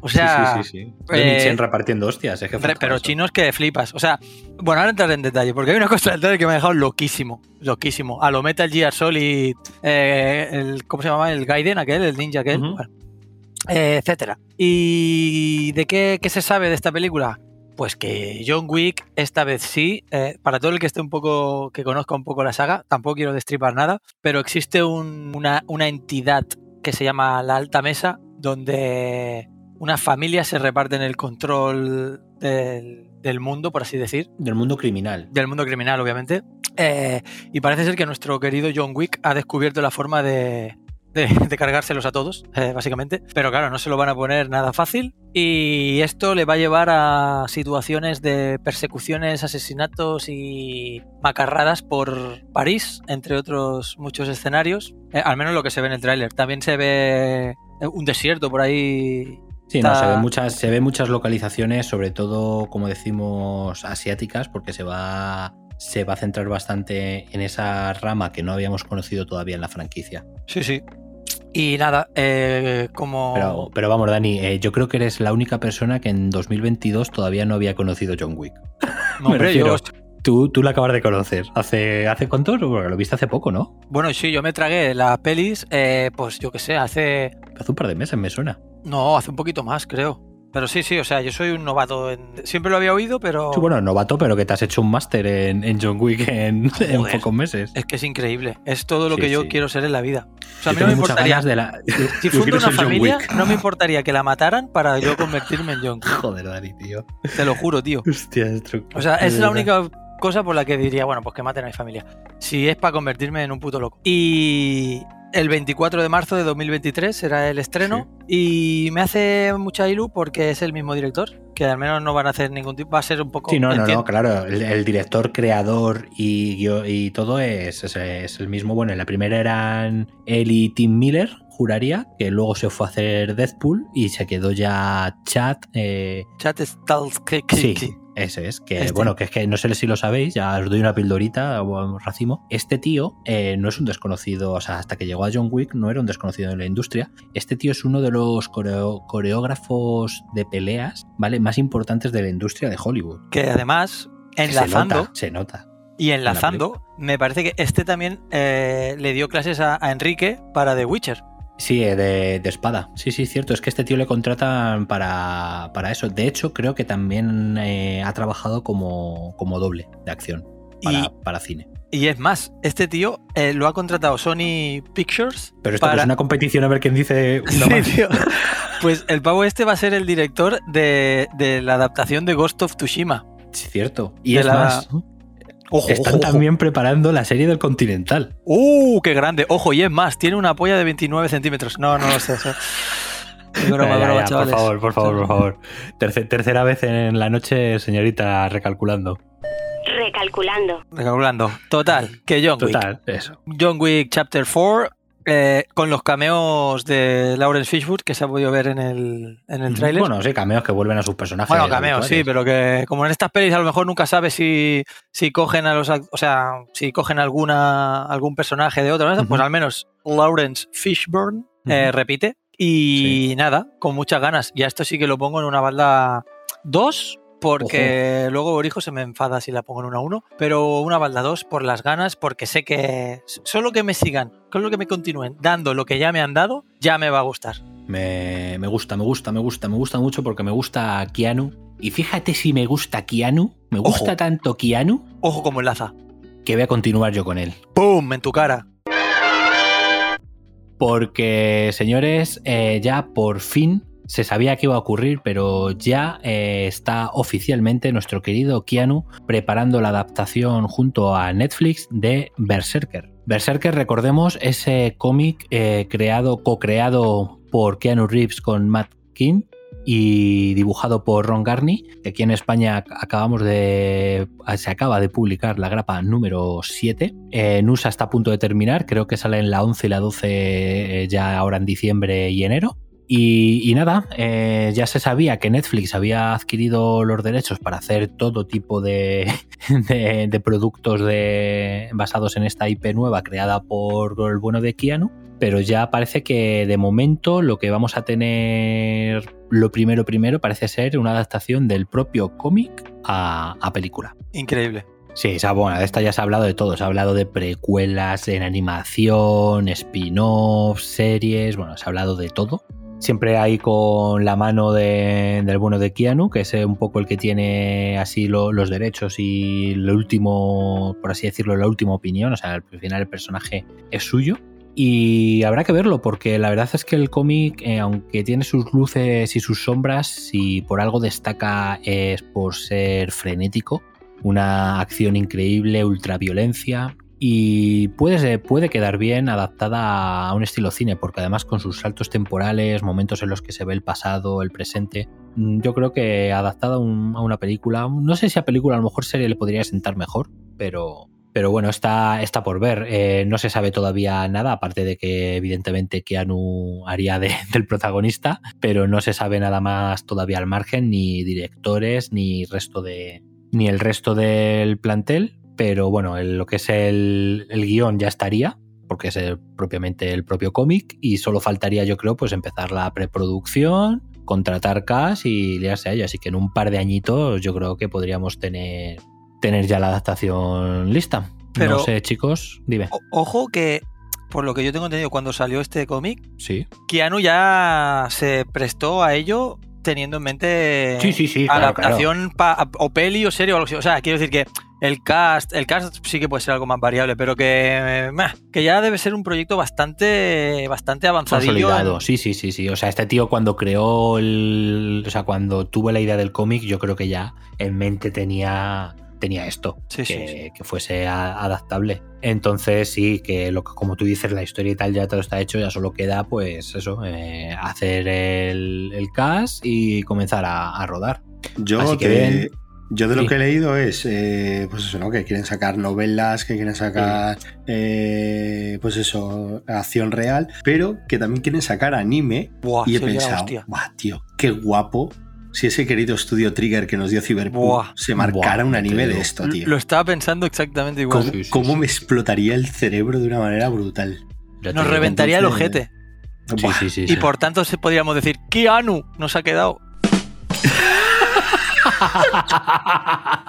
O sea, sí, sí, sí. sí. Eh, repartiendo hostias. Es que pero eso. chinos que flipas. O sea, bueno, ahora entraré en detalle, porque hay una cosa del trailer que me ha dejado loquísimo. Loquísimo. A lo Metal Gear Solid, eh, el, ¿cómo se llamaba? El Gaiden, aquel, el ninja aquel, bueno, eh, etcétera. ¿Y de qué, qué se sabe de esta película? Pues que John Wick, esta vez sí, eh, para todo el que esté un poco, que conozca un poco la saga, tampoco quiero destripar nada, pero existe un- una, una entidad que se llama la Alta Mesa, donde unas familias se reparten el control del, del mundo, por así decir, Del mundo criminal. del mundo criminal, obviamente. Eh, y parece ser que nuestro querido John Wick ha descubierto la forma de, de- de cargárselos a todos, eh, básicamente. Pero claro, no se lo van a poner nada fácil. Y esto le va a llevar a situaciones de persecuciones, asesinatos y macarradas por París, entre otros muchos escenarios. Eh, al menos lo que se ve en el tráiler. También se ve eh, un desierto por ahí Sí, no, se ven muchas, se ven muchas localizaciones, sobre todo, como decimos, asiáticas, porque se va, se va a centrar bastante en esa rama que no habíamos conocido todavía en la franquicia. Sí, sí. Y nada, eh, como... Pero, pero vamos, Dani, eh, yo creo que eres la única persona que en 2022 todavía no había conocido John Wick. No, hombre, refiero- yo- Tú, tú la acabas de conocer. ¿Hace, ¿Hace cuánto? Porque lo viste hace poco, ¿no? Bueno, sí, yo me tragué las pelis, eh, pues yo qué sé, hace... Hace un par de meses me suena. No, hace un poquito más, creo. Pero sí, sí, o sea, yo soy un novato. En... Siempre lo había oído, pero... Sí, bueno, novato, pero que te has hecho un máster en, en John Wick en, pocos meses. Es que es increíble. Es todo lo Sí, que yo sí. quiero ser en la vida. O sea, a mí no me importaría... de la... Si fundo una familia, no me importaría que la mataran para yo convertirme en John Wick. Joder, Dani, tío. Te lo juro, tío. Hostia, es truco. O sea, es la verdad. única cosa por la que diría, bueno, pues que maten a mi familia. Si es para convertirme en un puto loco. Y el 24 de marzo de 2023 será el estreno. Y me hace mucha ilu porque es el mismo director. Que al menos no van a hacer ningún tipo. Va a ser un poco. Sí, no, no, no, claro. El, el director, creador y, guio- y todo es, es, es el mismo. Bueno, en la primera eran él y Tim Miller, juraría, que luego se fue a hacer Deadpool y se quedó ya Chad. eh, Chat Stahelski. sí, ese es. Que Este. bueno, que es que no sé si lo sabéis, ya os doy una pildorita o un racimo. Este tío eh, no es un desconocido, o sea, hasta que llegó a John Wick no era un desconocido en la industria. Este tío es uno de los coreo- coreógrafos de peleas, ¿vale? Más importantes de la industria de Hollywood. Que además, enlazando. Se nota. Se nota. Y enlazando, me parece que este también eh, le dio clases a, a Enrique para The Witcher. Sí, eh, de, de espada. Sí, sí, cierto. Es que este tío le contratan para, para eso. De hecho, creo que también eh, ha trabajado como, como doble de acción para, Y- para cine. Y es más, este tío eh, lo ha contratado Sony Pictures. Pero esto es una competición a ver quién dice una Sí, más. tío. Pues el pavo este va a ser el director de, de la adaptación de Ghost of Tsushima. Sí, cierto. Y De es la- más, Ojo, están ojo, ojo. también preparando la serie del Continental. ¡Uh, qué grande! Ojo, y es más, tiene una polla de 29 centímetros. No, no lo sé. eso- Es broma, Ya, broma, ya, por favor, por favor, por favor. Terce- tercera vez en la noche, señorita, recalculando. Recalculando. Recalculando. Total, que John Wick. Total, eso. John Wick Chapter 4, eh, con los cameos de Lawrence Fishburne que se ha podido ver en el, en el tráiler. Bueno, sí, cameos que vuelven a sus personajes. Bueno, cameos, sí, pero que como en estas pelis a lo mejor nunca sabes si, si cogen a los o sea, si cogen alguna algún personaje de otro, ¿no? pues al menos Lawrence Fishburne eh, repite. Y nada, con muchas ganas. Ya esto sí que lo pongo en una balda 2, porque luego Borijo se me enfada si la pongo en una 1, pero una balda 2 por las ganas, porque sé que solo que me sigan, solo que me continúen dando lo que ya me han dado, ya me va a gustar. Me, me gusta, me gusta, me gusta, me gusta mucho porque me gusta Keanu. Y fíjate si me gusta Keanu, me Ojo. gusta tanto Keanu Ojo como enlaza. que voy a continuar yo con él. ¡Pum! En tu cara. Porque, señores, eh, ya por fin se sabía que iba a ocurrir, pero ya eh, está oficialmente nuestro querido Keanu preparando la adaptación junto a Netflix de Berserker. Berserker, recordemos, ese cómic eh, creado, co-creado por Keanu Reeves con Matt King y dibujado por Ron Garney, que aquí en España acabamos de se acaba de publicar la grapa número 7. Eh, Nusa está a punto de terminar, creo que sale en la 11 y la 12 eh, ya ahora en diciembre y enero. Y, y nada, eh, ya se sabía que Netflix había adquirido los derechos para hacer todo tipo de, de- de productos de, basados en esta IP nueva creada por el bueno de Keanu, pero ya parece que de momento lo que vamos a tener lo primero, primero parece ser una adaptación del propio cómic a, a película. Increíble. Sí, esa, bueno, de esta ya se ha hablado de todo. Se ha hablado de precuelas en animación, spin-offs, series, bueno, se ha hablado de todo. Siempre hay con la mano de- del bueno de Keanu, que es un poco el que tiene así lo- los derechos y lo último, por así decirlo, la última opinión. O sea, al final el personaje es suyo. Y habrá que verlo, porque la verdad es que el cómic, eh, aunque tiene sus luces y sus sombras, si por algo destaca es por ser frenético, una acción increíble, ultraviolencia. Y puede, puede quedar bien adaptada a un estilo cine, porque además con sus saltos temporales, momentos en los que se ve el pasado, el presente, mm, yo creo que adaptada a, a una película, no sé si a película a lo mejor serie le podría sentar mejor, pero, pero bueno, está, está por ver. Eh, no se sabe todavía nada, aparte de que evidentemente Keanu haría de- del protagonista, pero no se sabe nada más todavía al margen, ni directores, ni resto de, ni el resto del plantel. Pero bueno, el- lo que es el, el guion ya estaría, porque es el- propiamente el propio cómic, y solo faltaría, yo creo, pues empezar la preproducción, contratar cast y liarse a ello. Así que en un par de añitos yo creo que podríamos tener, tener ya la adaptación lista. Pero- no sé, chicos, dime. O- ojo que, por lo que yo tengo entendido, cuando salió este cómic, Sí. Keanu ya se prestó a ello teniendo en mente Sí, sí, sí, claro, adaptación pa- o peli o serie o algo así. O sea, quiero decir que el cast, el cast sí que puede ser algo más variable, pero que, meh, que ya debe ser un proyecto bastante, bastante avanzadillo. Consolidado, sí, sí, sí, sí. O sea, este tío cuando creó el. O sea, cuando tuvo la idea del cómic, yo creo que ya en mente tenía. Tenía esto, Sí, sí, que, sí. que fuese a- adaptable. Entonces, sí, que lo que, como tú dices, la historia y tal ya todo está hecho, ya solo queda, pues eso, eh, hacer el, el cast y comenzar a, a rodar. Yo, Así que te- bien. Yo de lo que he leído es, eh, pues eso, ¿no? Que quieren sacar novelas, que quieren sacar, eh, pues eso, acción real, pero que también quieren sacar anime. Buah, y he pensado. "Buah, tío, qué guapo. Si ese querido estudio Trigger que nos dio Cyberpunk Buah. se marcara Buah, un anime de esto, tío. Lo estaba pensando exactamente igual. ¿Cómo, Sí, sí, cómo sí. me explotaría el cerebro de una manera brutal? Ya Nos reventaría el ojete. Sí, Buah. sí, sí, Y por tanto se podríamos decir, Keanu nos ha quedado.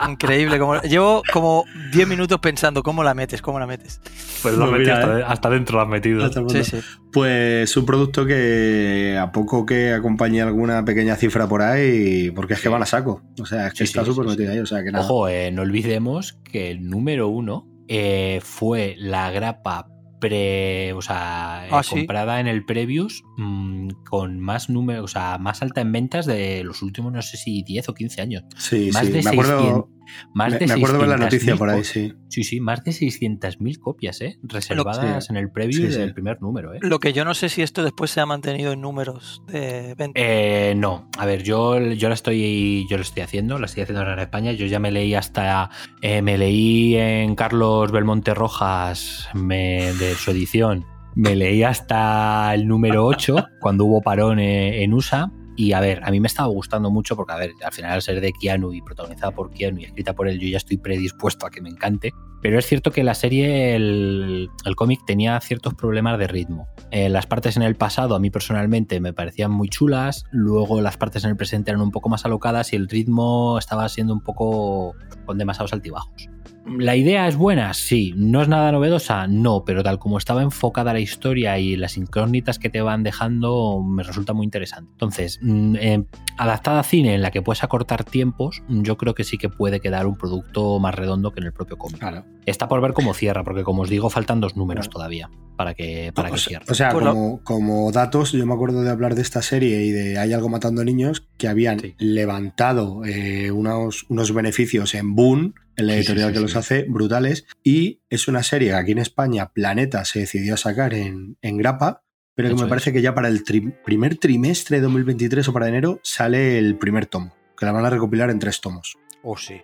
Increíble. Como, llevo como 10 minutos pensando cómo la metes, cómo la metes. Pues lo has metido hasta- hasta dentro lo has metido. Sí, sí. Pues un producto que a poco que acompañe alguna pequeña cifra por ahí, porque es que van a saco. O sea, es que Sí, está sí, súper sí, metido sí. ahí. O sea, que nada. Ojo, eh, no olvidemos que el número uno eh, fue la grapa pre, o sea, eh, Ah, ¿sí? comprada en el Previous mm, con más número, o sea, más alta en ventas de los últimos, no sé si 10 o 15 años. Sí, más sí. de Me acuerdo, 600 Más me, de me acuerdo de la 600.000 noticia por ahí, sí. Sí, sí, más de 600.000 copias, ¿eh? Reservadas Sí. en el Preview Sí, sí. del primer número, ¿eh? Lo que yo no sé si esto después se ha mantenido en números de venta. Eh, no, a ver, yo, yo la estoy yo lo estoy haciendo, la estoy haciendo ahora en España. Yo ya me leí hasta eh, me leí en Carlos Belmonte Rojas me- de su edición. Me leí hasta el número 8 cuando hubo parón eh, en USA. Y a ver, a mí me estaba gustando mucho porque, a ver, al final al ser de Keanu y protagonizada por Keanu y escrita por él, yo ya estoy predispuesto a que me encante. Pero es cierto que la serie, el, el cómic, tenía ciertos problemas de ritmo. Eh, las partes en el pasado a mí personalmente me parecían muy chulas, luego las partes en el presente eran un poco más alocadas y el ritmo estaba siendo un poco con demasiados altibajos. ¿La idea es buena? Sí. ¿No es nada novedosa? No, pero tal como estaba enfocada la historia y las incógnitas que te van dejando, me resulta muy interesante. Entonces, mm, eh, adaptada a cine en la que puedes acortar tiempos, yo creo que sí que puede quedar un producto más redondo que en el propio cómic. Claro. Está por ver cómo cierra, porque como os digo, faltan dos números todavía para que, para o, que sea, cierre. o sea, Pues como, como datos, yo me acuerdo de hablar de esta serie y de Hay algo matando niños que habían Sí. levantado eh, unos, unos beneficios en Boon, en la Sí, sí, editorial sí, que sí. los hace, brutales. Y es una serie que aquí en España Planeta se decidió a sacar en, en grapa, pero que Eso me es. parece que ya para el tri- primer trimestre de 2023 o para enero sale el primer tomo, que la van a recopilar en tres tomos. Oh, sí.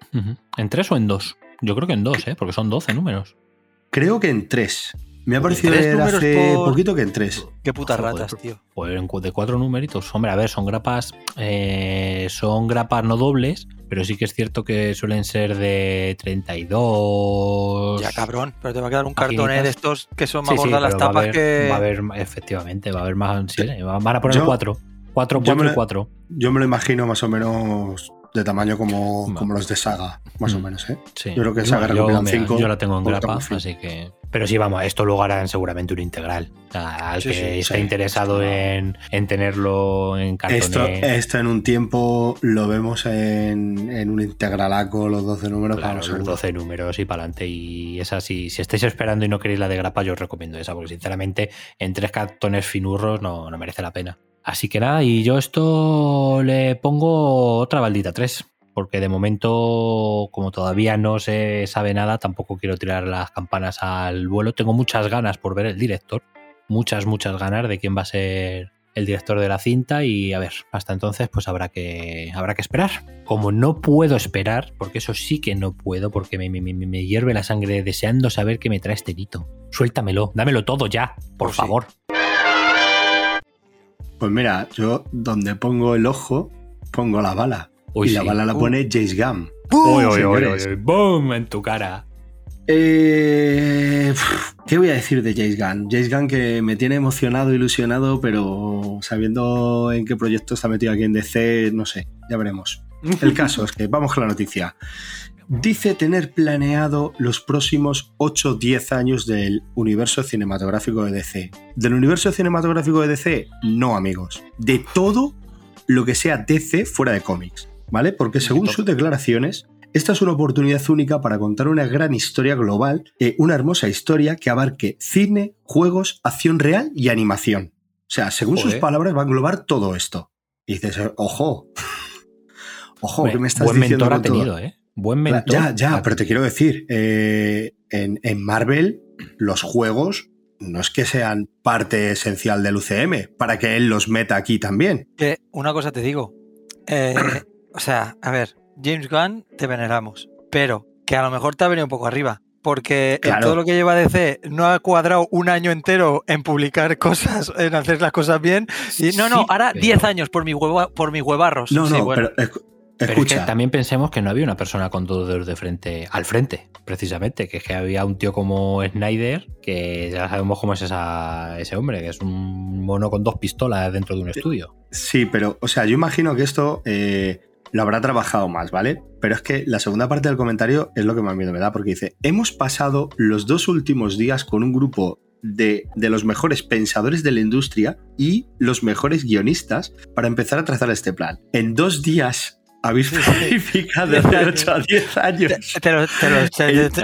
¿En tres o en dos? Yo creo que en dos, ¿eh? porque son 12 números. Creo que en tres. Me ha parecido números hace por- poquito que en tres. Qué putas ratas, tío. Pues de cuatro numeritos. Hombre, a ver, son grapas. eh, son grapas no dobles, pero sí que es cierto que suelen ser de 32. Ya cabrón, pero te va a quedar un cartoné de estos que son más Sí, sí, gordas las va tapas haber- que. Va a haber, efectivamente, va a haber más. sí, van a poner Yo- cuatro. 4, Yo 4 me y 4. Yo me lo imagino más o menos de tamaño como, como los de Saga, más o Mm. menos, ¿eh? Sí. Yo creo que Saga yo, recopilan mira, 5. yo la tengo en grapa, así que. Pero sí, vamos, esto luego harán seguramente un integral. O sea, al Sí, que sí, interesado en, en tenerlo en cartoné. Esto, esto en un tiempo lo vemos en, en un integralaco, los 12 números. Claro, los seguro. 12 números y para adelante. Y esa, si, si estáis esperando y no queréis la de grapa, yo os recomiendo esa, porque sinceramente en tres cartones finurros no, no merece la pena. Así que nada, y yo esto le pongo otra baldita 3, porque de momento, como todavía no se sabe nada, tampoco quiero tirar las campanas al vuelo. Tengo muchas ganas por ver el director, muchas, muchas ganas de quién va a ser el director de la cinta y a ver, hasta entonces pues habrá que, habrá que esperar. Como no puedo esperar, porque eso sí que no puedo, porque me, me- me- hierve la sangre deseando saber qué me trae este hito. Suéltamelo, dámelo todo ya, por Pues sí. favor. Pues mira, yo donde pongo el ojo, pongo la bala. Uy, y la sí. bala la Uh. pone James Gunn. Uy, uy, uy, señores. uy, uy, ¡Boom! En tu cara. Eh, ¿Qué voy a decir de James Gunn? James Gunn que me tiene emocionado, ilusionado, pero sabiendo en qué proyecto está metido aquí en DC, no sé, ya veremos. El caso es que vamos con la noticia. Dice tener planeado los próximos 8-10 años del universo cinematográfico de DC. Del universo cinematográfico de DC, no amigos. De todo lo que sea DC fuera de cómics, ¿vale? Porque según sus declaraciones, esta es una oportunidad única para contar una gran historia global, eh, una hermosa historia que abarque cine, juegos, acción real y animación. O sea, según sus palabras, va a englobar todo esto. Y dices, ojo, ojo, Hombre, ¿qué me estás Buen diciendo? mentor ha todo? tenido, ¿eh? Buen mentor. Ya, ya, ha pero te quiero decir, eh, en, en Marvel, los juegos no es que sean parte esencial del UCM, para que él los meta aquí también. Que una cosa te digo. eh, o sea, a ver, James Gunn te veneramos, pero que a lo mejor te ha venido un poco arriba. Porque en todo lo que lleva DC no ha cuadrado un año entero en publicar cosas, en hacer las cosas bien. Y no, no, Sí, ahora pero- 10 años por, mi hueva, por mis huevarros. No, Sí, no, bueno. pero esc- Pero es que escucha. también pensemos que no había una persona con dos dedos de frente al frente, precisamente, que es que había un tío como Snyder, que ya sabemos cómo es esa- ese hombre, que es un mono con dos pistolas dentro de un estudio. Sí, pero, o sea, yo imagino que esto eh, lo habrá trabajado más, ¿vale? Pero es que la segunda parte del comentario es lo que más miedo me da, porque dice, hemos pasado los dos últimos días con un grupo de, de los mejores pensadores de la industria y los mejores guionistas para empezar a trazar este plan. En dos días habéis planificado de 8 a 10 años. Te, te lo- te lo- te-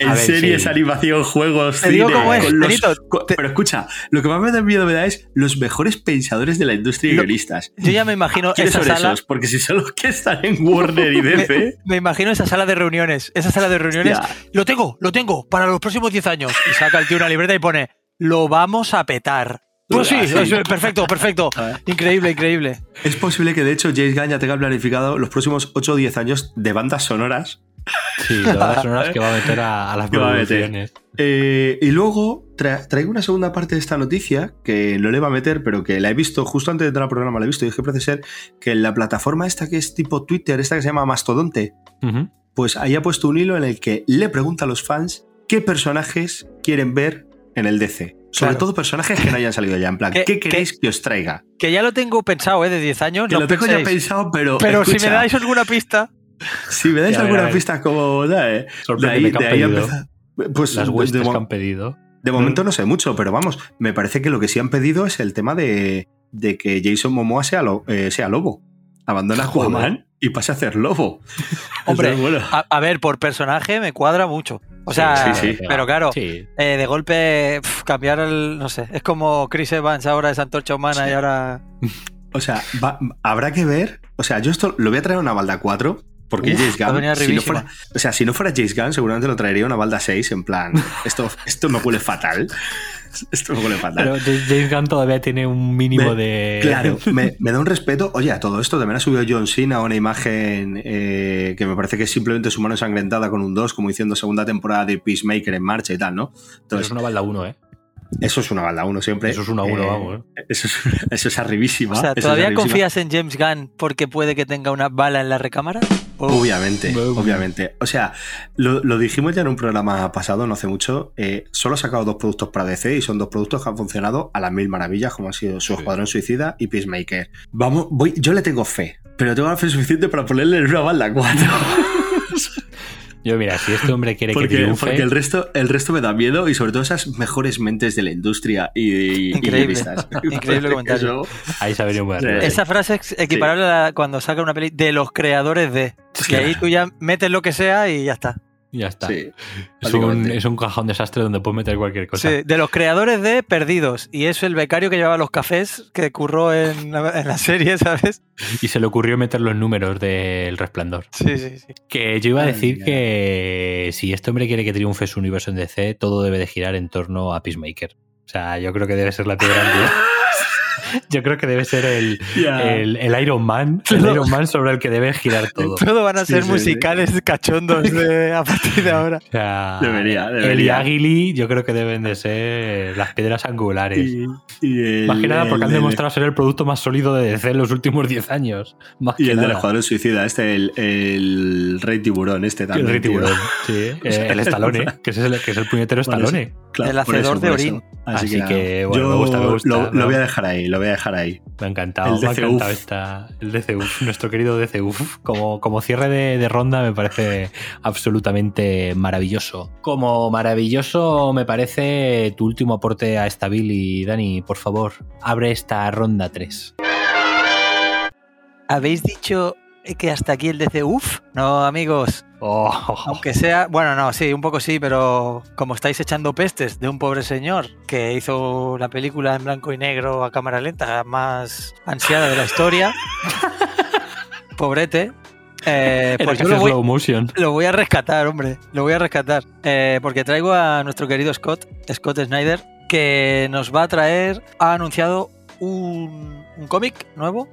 En- a- series, sí. animación, juegos, digo cine, cómo es, con los- con- Pero escucha, lo que más me da miedo me da es los mejores pensadores de la industria y guionistas. yo ya me imagino ¿Quiénes esa son sala. esos? Porque si son los que están en Warner y DC. Me imagino esa sala de reuniones. Esa sala de reuniones. Lo tengo, lo tengo, para los próximos 10 años. Y saca el tío una libreta y pone, lo vamos a petar. Pues sí, Ah, sí. perfecto, perfecto. Increíble, increíble. es posible que de hecho James Gunn ya tenga planificado los próximos 8 o 10 años de bandas sonoras. Sí, las sonoras que va a meter a, a las producciones. Eh, y luego tra- traigo una segunda parte de esta noticia que no le va a meter, pero que la he visto justo antes de entrar al programa, la he visto y dije parece ser que en la plataforma esta que es tipo Twitter, esta que se llama Mastodonte, pues ahí ha puesto un hilo en el que le pregunta a los fans qué personajes quieren ver en el DC. Sobre Claro. todo personajes que no hayan salido ya, en plan, ¿Qué- ¿qué, queréis que os traiga? Que ya lo tengo pensado, ¿eh? De 10 años. Que no lo tengo ya pensado, pero. Pero si me dais alguna pista. si me dais alguna pista como. ¿sabes? De ahí, ¿qué de han ahí Pues Las de- que han pedido. de momento no sé mucho, pero vamos, me parece que lo que sí han pedido es el tema de, de que Jason Momoa sea, lo- eh, sea lobo. Abandona a. Aquaman y pase a hacer lobo. Hombre, bueno. A, a ver, por personaje me cuadra mucho. O sea, sí, sí. pero claro, Sí. eh, de golpe pf, cambiar el. No sé, es como Chris Evans ahora es Antorcha Humana y ahora. O sea, va- habrá que ver. O sea, yo esto lo voy a traer a una balda 4. Porque Uf, a Gunn, si no fuera, o sea, si no fuera James Gunn, seguramente lo traería una balda 6, en plan, esto, esto me huele fatal. Esto me huele fatal. Pero James Gunn todavía tiene un mínimo Me- de. Claro, me, me da un respeto. Oye, a todo esto también ha subido John Cena una imagen eh, que me parece que es simplemente su mano ensangrentada con un 2, como diciendo segunda temporada de Peacemaker en marcha y tal, ¿no? Pero Entonces, es una balda 1, ¿eh? eso es una balda uno siempre. Eso es una uno, Eh, vamos, ¿eh? Eso es, eso es arribísima. O sea, ¿todavía arribísima. confías en James Gunn porque puede que tenga una bala en la recámara? Obviamente, obviamente. O sea, lo, lo dijimos ya en un programa pasado, no hace mucho. eh, solo ha sacado dos productos para DC y son dos productos que han funcionado a las mil maravillas, como han sido su Escuadrón Suicida y Peacemaker. Vamos, voy, yo le tengo fe, pero tengo la fe suficiente para ponerle en una banda 4. Yo, mira, si este hombre quiere que Porque, triunfe, porque el, resto, el resto me da miedo y sobre todo esas mejores mentes de la industria y, y Increíble. guionistas. Increíble comentario. Eso- ahí se ha venido muy Sí. arriba. Esa frase es equiparable a la- cuando saca una peli de los creadores de. Y ahí tú ya metes lo que sea y ya está. Ya está. sí, es, un, es un cajón desastre donde puedes meter cualquier cosa. Sí, de los creadores de Perdidos. Y es el becario que llevaba los cafés que curró en la, en la serie, ¿sabes? Y se le ocurrió meter los números del resplandor. Sí, sí, sí. Que yo iba a decir que si este hombre quiere que triunfe su universo en DC, todo debe de girar en torno a Peacemaker. O sea, yo creo que debe ser la piedra angular. Yo creo que debe ser el, el, el Iron Man, el. Iron Man sobre el que debe girar todo. Todo van a Sí, ser sí, musicales cachondos de- a partir de ahora. O sea, Debería, Él y debería. Aguili, yo creo que deben de ser las piedras angulares. Y, y el, Más que nada porque el han del- demostrado ser el producto más sólido de DC en los últimos 10 años. Más Y que el del nada. Escuadrón Suicida, este, el, el Rey Tiburón, este El también. Rey tío. Tiburón, sí. Eh, el Estalone, que es el, que es el puñetero. Estalone. Claro, El hacedor eso, de orín. Así, Así que, bueno, Yo me gusta, me gusta, Lo, voy a dejar ahí, lo voy a dejar ahí. Me ha encantado, El me ha encantado esta, el DCUF, nuestro querido DCUF. Como, como cierre de, de ronda me parece absolutamente maravilloso. Como maravilloso me parece tu último aporte a esta Bill y Dani, por favor, abre esta ronda 3. ¿Habéis dicho que hasta aquí el DC UF? No, amigos. Oh, Aunque sea, bueno, no, sí, un poco sí, pero como estáis echando pestes de un pobre señor que hizo la película en blanco y negro a cámara lenta más ansiada de la historia, pobrete, eh, pues yo lo voy, motion. lo voy a rescatar, hombre, lo voy a rescatar, eh, porque traigo a nuestro querido Scott, Scott Snyder, que nos va a traer, ha anunciado un, un cómic nuevo,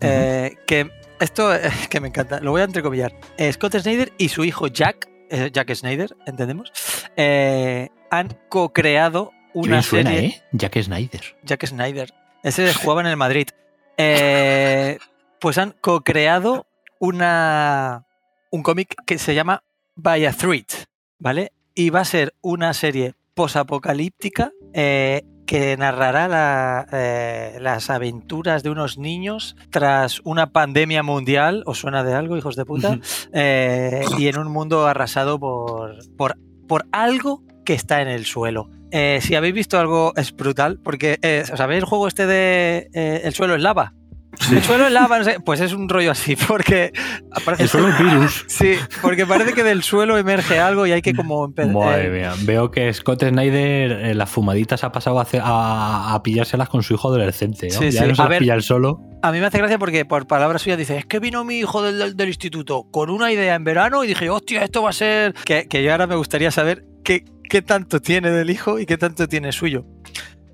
eh, que esto es que me encanta, lo voy a entrecomillar. Eh, Scott Snyder y su hijo Jack, eh, Jack Snyder, entendemos, eh, han co-creado una suena, serie. ¿eh? Jack Snyder. Jack Snyder. Ese jugaba en el Madrid. Eh, pues han co-creado una, un cómic que se llama By a Threat, ¿vale? Y va a ser una serie posapocalíptica eh, que narrará la, eh, las aventuras de unos niños tras una pandemia mundial. ¿Os suena de algo, hijos de puta? Eh, y en un mundo arrasado por, por, por algo que está en el suelo. Eh, si habéis visto algo es brutal, porque ¿sabéis el juego este de el suelo es lava? El suelo es lava, no sé, pues es un rollo así, porque aparece El suelo es virus. Sí, porque parece que del suelo emerge algo y hay que como empe- Madre eh, mía. Veo que Scott Snyder en las fumaditas ha pasado a, hacer- a- a pillárselas con su hijo adolescente. ¿no? Sí, ya sí. no se A ver, pilla él solo. A mí me hace gracia porque por palabras suyas dice, es que vino mi hijo del, del- del instituto con una idea en verano y dije, hostia, esto va a ser... Que, que yo ahora me gustaría saber qué, qué tanto tiene del hijo y qué tanto tiene suyo.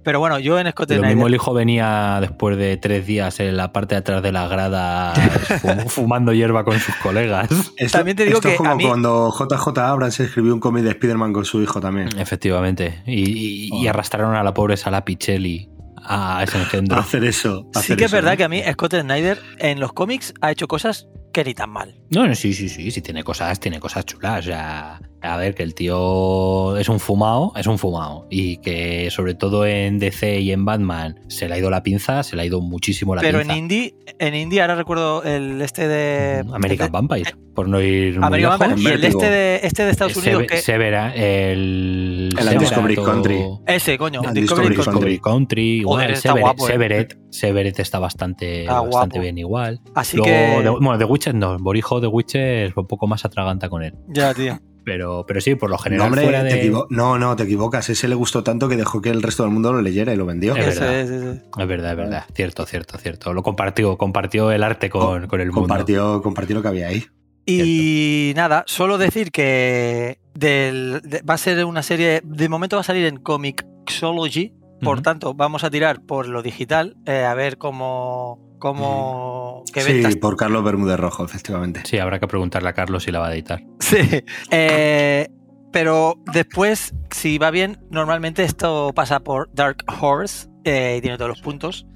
Pero bueno, yo en Scott Lo Snyder... mismo el hijo venía después de tres días en la parte de atrás de la grada fum- fumando hierba con sus colegas. Esto, También te digo esto que es como a mí- cuando JJ Abrams escribió un cómic de Spider-Man con su hijo también. Efectivamente. Y, y- y arrastraron a la pobre Sala Pichelli a ese engendro. Hacer eso. Sí hacer que es verdad ¿no? que a mí Scott Snyder en los cómics ha hecho cosas que ni tan mal. No, no, sí, sí, sí, sí, tiene cosas, tiene cosas chulas. O sea, a ver, que el tío es un fumado, es un fumado. Y que sobre todo en DC y en Batman se le ha ido la pinza, se le ha ido muchísimo la Pero en pinza. indie, en indie ahora recuerdo el este de... American el de- Vampire, por no ir muy American lejos. Vampire y el este de, este de Estados Unidos Seve- que... Severa, el. El Severa, Discovery Country. Ese, coño. El Discovery Discovery Country. Country, igual. Joder, está Severet, guapo, eh. Severet, Severet está bastante, Está bastante guapo. bien igual. Así Luego, que... Bueno, The Witcher no, Borijo The Witcher un poco más atraganta con él. Ya, tío. Pero, pero sí, por lo No, general, hombre, fuera te de. equivo- no, no, te equivocas. Ese le gustó tanto que dejó que el resto del mundo lo leyera y lo vendió. Es Ese, verdad. ese. Es verdad, es verdad. Cierto, cierto, cierto. Lo compartió, compartió el arte con, con el mundo. compartió, compartió lo que había ahí. Y nada, solo decir que del- de- va a ser una serie, de momento va a salir en Comixology, por Ujú. tanto vamos a tirar por lo digital, eh, a ver cómo, cómo qué Sí, ventas por Carlos Bermúdez Rojo, efectivamente. Sí, habrá que preguntarle a Carlos si la va a editar. Sí. Eh, pero después, si va bien, normalmente esto pasa por Dark Horse eh, y tiene todos los puntos.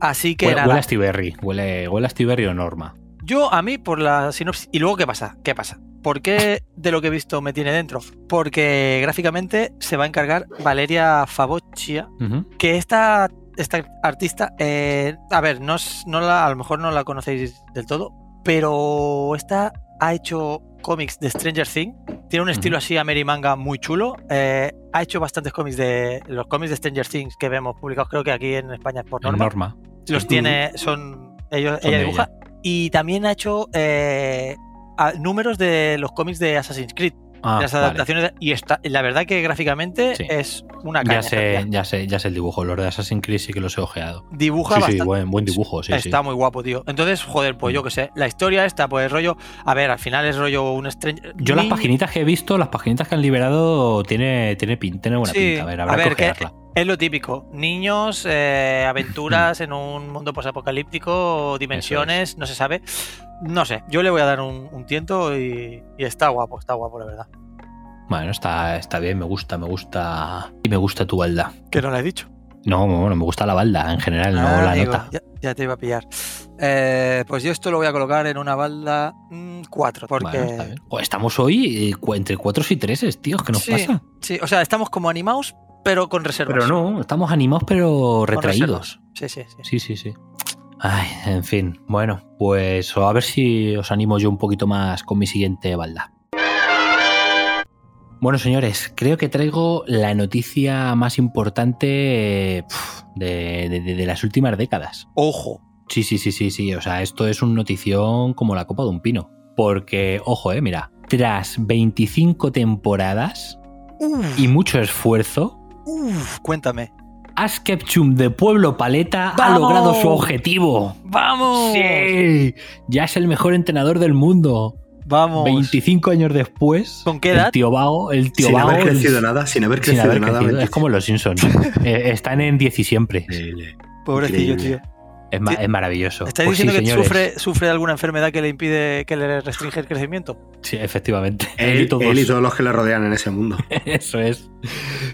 Así que Huele, nada, huele a Stiberry. Huele, huele a Stiberry o Norma. Yo, a mí, por la sinopsis. ¿Y luego qué pasa? ¿Qué pasa? ¿Por qué de lo que he visto me tiene dentro? Porque gráficamente se va a encargar Valeria Favoccia, Ujú. que esta, esta artista, eh, a ver, no, no la, a lo mejor no la conocéis del todo, pero esta ha hecho cómics de Stranger Things, tiene un estilo así Manga muy chulo, eh, ha hecho bastantes cómics de los cómics de Stranger Things que vemos publicados, creo que aquí en España por norma, Norma. los tiene, son ellos, Son ella dibuja, y también ha hecho eh, a- números de los cómics de Assassin's Creed, Ah, las adaptaciones, y está, la verdad que gráficamente Sí. es una caña. Ya sé, ya sé, ya sé el dibujo. Los de Assassin's Creed sí que los he ojeado. Dibuja Sí, sí, bastante. buen, buen dibujo, sí, sí. Está muy guapo, tío. Entonces, joder, pues yo qué sé. La historia está, pues rollo. A ver, al final es rollo un Stranger. Yo las Ni- paginitas que he visto, las paginitas que han liberado, tiene, tiene, pin- tiene buena Sí, pinta. A ver, habrá a ver, que ojearla. Es lo típico. Niños, eh, aventuras en un mundo posapocalíptico, dimensiones, no se sabe. No sé, yo le voy a dar un, un tiento y, y está guapo, está guapo, la verdad. Bueno, está, está bien, me gusta, me gusta. Y me gusta tu balda. Que no la he dicho. No, bueno, me gusta la balda en general, no Ah, la amigo, nota. Ya, ya te iba a pillar. Eh, pues yo esto lo voy a colocar en una balda 4. porque. Bueno, está bien. Jo, estamos hoy eh, entre cuatro y treses, tío. ¿Qué nos Sí, pasa? Sí, o sea, estamos como animados, pero con reservas. Pero no, estamos animados pero retraídos. Sí, sí, sí. Sí, sí, sí. Ay, en fin. Bueno, pues a ver si os animo yo un poquito más con mi siguiente balda. Bueno, señores, creo que traigo la noticia más importante eh, de, de- de- de las últimas décadas. Ojo. Sí, sí, sí, sí, sí. O sea, esto es un notición como la copa de un pino. Porque, ojo, eh, mira, tras 25 temporadas Uf, y mucho esfuerzo, uf, cuéntame. Ash Ketchum de Pueblo Paleta ha logrado su objetivo. ¡Vamos! ¡Sí! Ya es el mejor entrenador del mundo. Vamos. 25 años después. ¿Con qué edad? El tío Vago, el tío Sin Vago, haber el- crecido nada, sin haber sin crecido haber nada. crecido. 25. Es como los Simpsons. Eh, están en 10 y siempre. Pobrecillo, tío. Es, ma- es maravilloso. ¿Estáis Pues sí, diciendo que sufre, sufre alguna enfermedad que le impide, que le restringe el crecimiento? Sí, efectivamente. Él, y todos. él y todos los que le rodean en ese mundo. Eso es.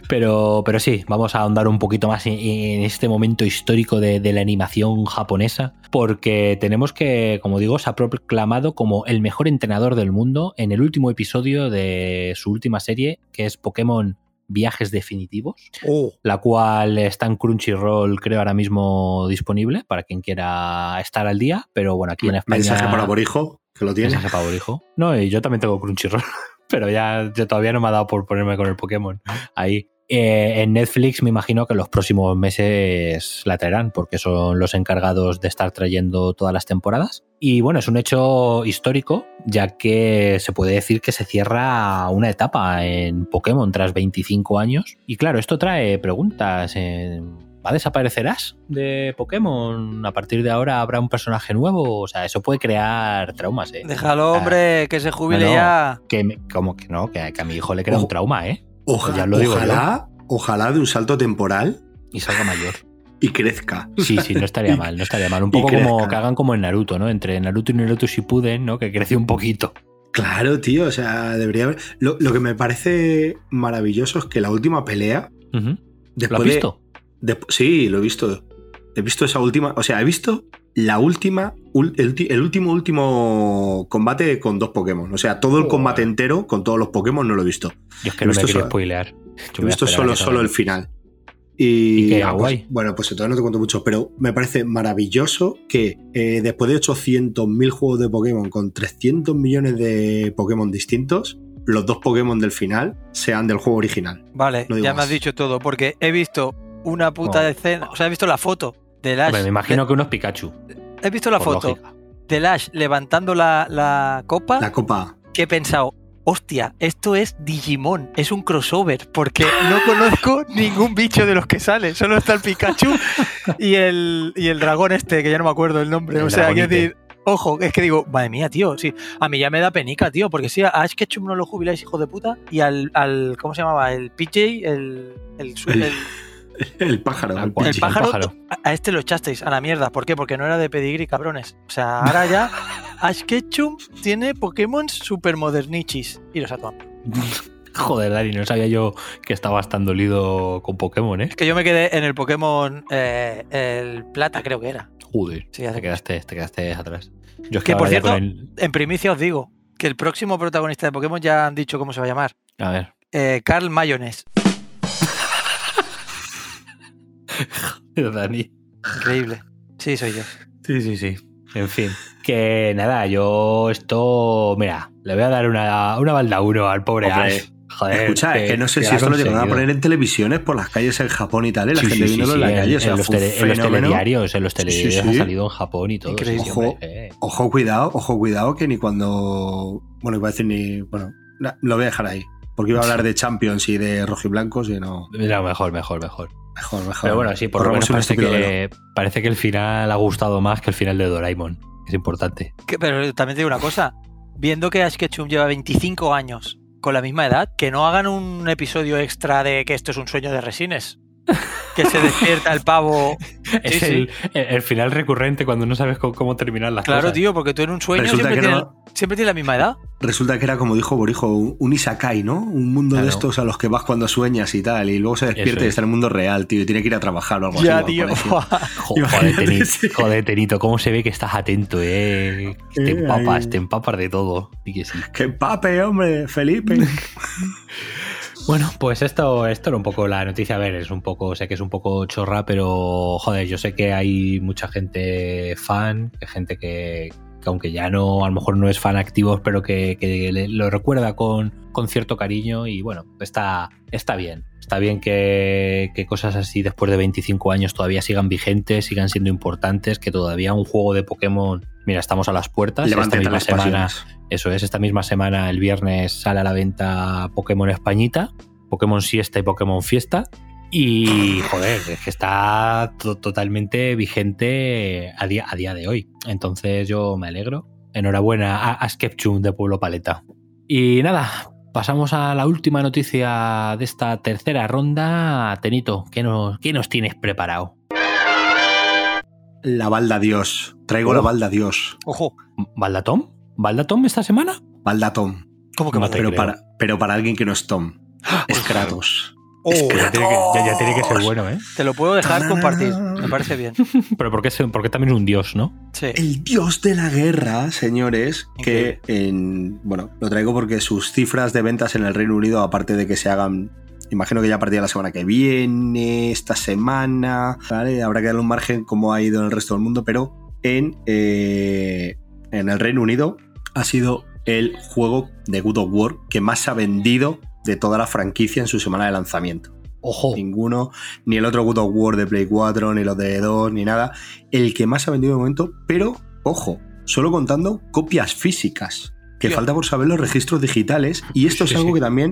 Pero, pero sí, vamos a ahondar un poquito más en, en este momento histórico de, de la animación japonesa, porque tenemos que, como digo, se ha proclamado como el mejor entrenador del mundo en el último episodio de su última serie, que es Pokémon Viajes Definitivos, Oh. la cual está en Crunchyroll, creo, ahora mismo disponible para quien quiera estar al día, pero bueno, aquí en España... Mensaje para Borijo, que lo tiene. Mensaje favorijo. No, y yo también tengo Crunchyroll, pero ya yo todavía no me ha dado por ponerme con el Pokémon ahí. Eh, en Netflix me imagino que los próximos meses la traerán, porque son los encargados de estar trayendo todas las temporadas. Y bueno, es un hecho histórico, ya que se puede decir que se cierra una etapa en Pokémon tras 25 años. Y claro, esto trae preguntas. eh, ¿Va a desaparecer Ash de Pokémon? ¿A partir de ahora habrá un personaje nuevo? O sea, eso puede crear traumas, ¿eh? Déjalo, hombre, que se jubile No, no. ya. Que, me- como que no, que, que a mi hijo le crea Ojo. un trauma, ¿eh? Ojalá, Ya lo digo ojalá, ojalá de un salto temporal Y salga mayor. y crezca. Sí, sí, no estaría mal, no estaría mal. Un poco como que hagan como en Naruto, ¿no? Entre Naruto y Naruto Shippuden, ¿no? Que crece un poquito. Claro, tío, o sea, debería haber. Lo, lo que me parece maravilloso es que la última pelea. ¿Lo has de- visto? de- sí, lo he visto. He visto esa última. O sea, he visto la última. El, ti- el último, último combate con dos Pokémon. O sea, todo el Joder. combate entero con todos los Pokémon no lo he visto. Yo es que he no me visto quería solo- spoilear. Yo He visto solo, solo el final. Y, ¿Y qué? ah, pues, Guay. bueno, pues todavía no te cuento mucho, pero me parece maravilloso que eh, después de 800.000 juegos de Pokémon con 300 millones de Pokémon distintos, los dos Pokémon del final sean del juego original. Vale, No ya me has dicho todo, porque he visto una puta Oh. escena. O sea, he visto la foto de Lash. Hombre, me imagino que unos Pikachu. He visto la foto lógica. de Lash levantando la, la copa. La copa. que he pensado, hostia, esto es Digimon, es un crossover, porque no conozco ningún bicho de los que sale, solo está el Pikachu y el, y el dragón este, que ya no me acuerdo el nombre. El o sea, quiero decir, ojo, es que digo, madre mía, tío, sí, a mí ya me da penica, tío, porque si a Ash Ketchum no lo jubiláis, hijo de puta, y al, al ¿cómo se llamaba? El PJ, el, el, El- el- El pájaro. El pájaro, pájaro. A, este lo echasteis a la mierda. ¿Por qué? Porque no era de pedigrí, cabrones. O sea, ahora ya Ash Ketchum tiene Pokémon super modernichis. Y los atón. Joder, Dani, no sabía yo que estabas tan dolido con Pokémon, ¿eh? Es que yo me quedé en el Pokémon eh, el plata, creo que era. Joder, Sí, hace- te quedaste, te quedaste atrás. Yo es Que por ahora ya cierto, el- en primicia os digo que el próximo protagonista de Pokémon ya han dicho cómo se va a llamar. A ver. Eh, Carl Mayonnaise. Dani. Increíble. Sí, soy yo. Sí, sí, sí. En fin. Que nada, yo esto. Mira, le voy a dar una, una balda uno al pobre Hombre, Ash. Joder. Escucha, es que no sé que si esto lo llegan a poner en televisiones por las calles en Japón y tal, y la Sí, gente sí, sí, viéndolo en sí, la calle. O sea, en los, tele- en los telediarios, en los Sí, sí, telediarios sí. ha salido en Japón y todo. Increíble. Ojo, eh. Ojo, cuidado, ojo, cuidado, que ni cuando. Bueno, iba a decir ni. Bueno, na- lo voy a dejar ahí. Porque iba a hablar de Champions y de rojiblancos y no. No, mejor, mejor, mejor. Mejor, mejor. Pero bueno, sí, por lo menos parece que, parece que el final ha gustado más que el final de Doraemon. Es importante. Que- pero también te digo una cosa. Viendo que Ash Ketchum lleva 25 años con la misma edad, que no hagan un episodio extra de que esto es un sueño de resines. Que se despierta el pavo. es sí. el, el- el final recurrente cuando no sabes cómo, cómo terminar las Claro, cosas. tío, porque tú en un sueño siempre que tienes, no- siempre tienes la misma edad. Resulta que era, como dijo Borijo, un, Isakai, ¿no? Un mundo de Claro. estos a los que vas cuando sueñas y tal, y luego se despierta y es. está en el mundo real, tío, y tiene que ir a trabajar o algo Ya, así. tío. Joder, Tenito, joder, Tenito, cómo se ve que estás atento, eh. Que Te empapas, ahí. te empapas de todo. Y que sí. ¡Qué pape, hombre! ¡Felipe! Bueno, pues esto, esto era un poco la noticia. A ver, es un poco, sé que es un poco chorra, pero joder, yo sé que hay mucha gente fan, gente que, que aunque ya no, a lo mejor no es fan activo, pero que, que le- lo recuerda con, con cierto cariño y bueno, está, está bien. Está bien que, que cosas así después de 25 años todavía sigan vigentes, sigan siendo importantes, que todavía un juego de Pokémon, mira, estamos a las puertas. Esta Levanten misma las semana pasiones. Eso es, esta misma semana, el viernes, sale a la venta Pokémon Españita, Pokémon Siesta y Pokémon Fiesta. Y, joder, es que está to- totalmente vigente a día, a día de hoy. Entonces yo me alegro. Enhorabuena a, a Skepchum de Pueblo Paleta. Y nada, pasamos a la última noticia de esta tercera ronda. Tenito, ¿qué nos, qué nos tienes preparado? La balda Dios. Traigo la balda Dios. Ojo, ¿Baldatón? ¿Baldatón esta semana? Balda Tom. ¿cómo que No Pero creo. para, pero para alguien que no es Tom. Es Kratos. Oh, Ya tiene, que, ya- ya tiene que ser bueno, ¿eh? Te lo puedo dejar compartir, me parece bien. Pero porque, es, porque también es un dios, ¿no? Sí. El dios de la guerra, señores, que en, bueno, lo traigo porque sus cifras de ventas en el Reino Unido, aparte de que se hagan, imagino que ya a partir de la semana que viene, esta semana, ¿vale? Habrá que darle un margen como ha ido en el resto del mundo, pero en, eh, en el Reino Unido ha sido el juego de God of War que más ha vendido de toda la franquicia en su semana de lanzamiento Ojo. ninguno, ni el otro God of War de Play 4, ni los de 2, ni nada. El que más ha vendido de momento, pero ojo, solo contando copias físicas. Que falta por saber los registros digitales. Y esto Sí, es algo sí. que también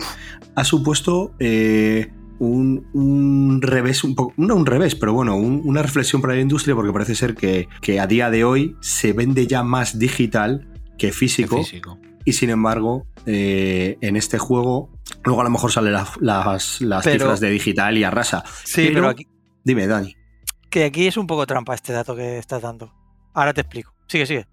ha supuesto eh, un, un revés, un poco, no un revés, pero bueno, un- una reflexión para la industria, porque parece ser que, que a día de hoy se vende ya más digital que físico. Físico. Y sin embargo, eh, en este juego, luego a lo mejor salen las, las, las Pero- cifras de digital y arrasa. Sí, pero, Pero- aquí, Dime, Dani. que aquí es un poco trampa este dato que estás dando. Ahora te explico. Sigue, sigue.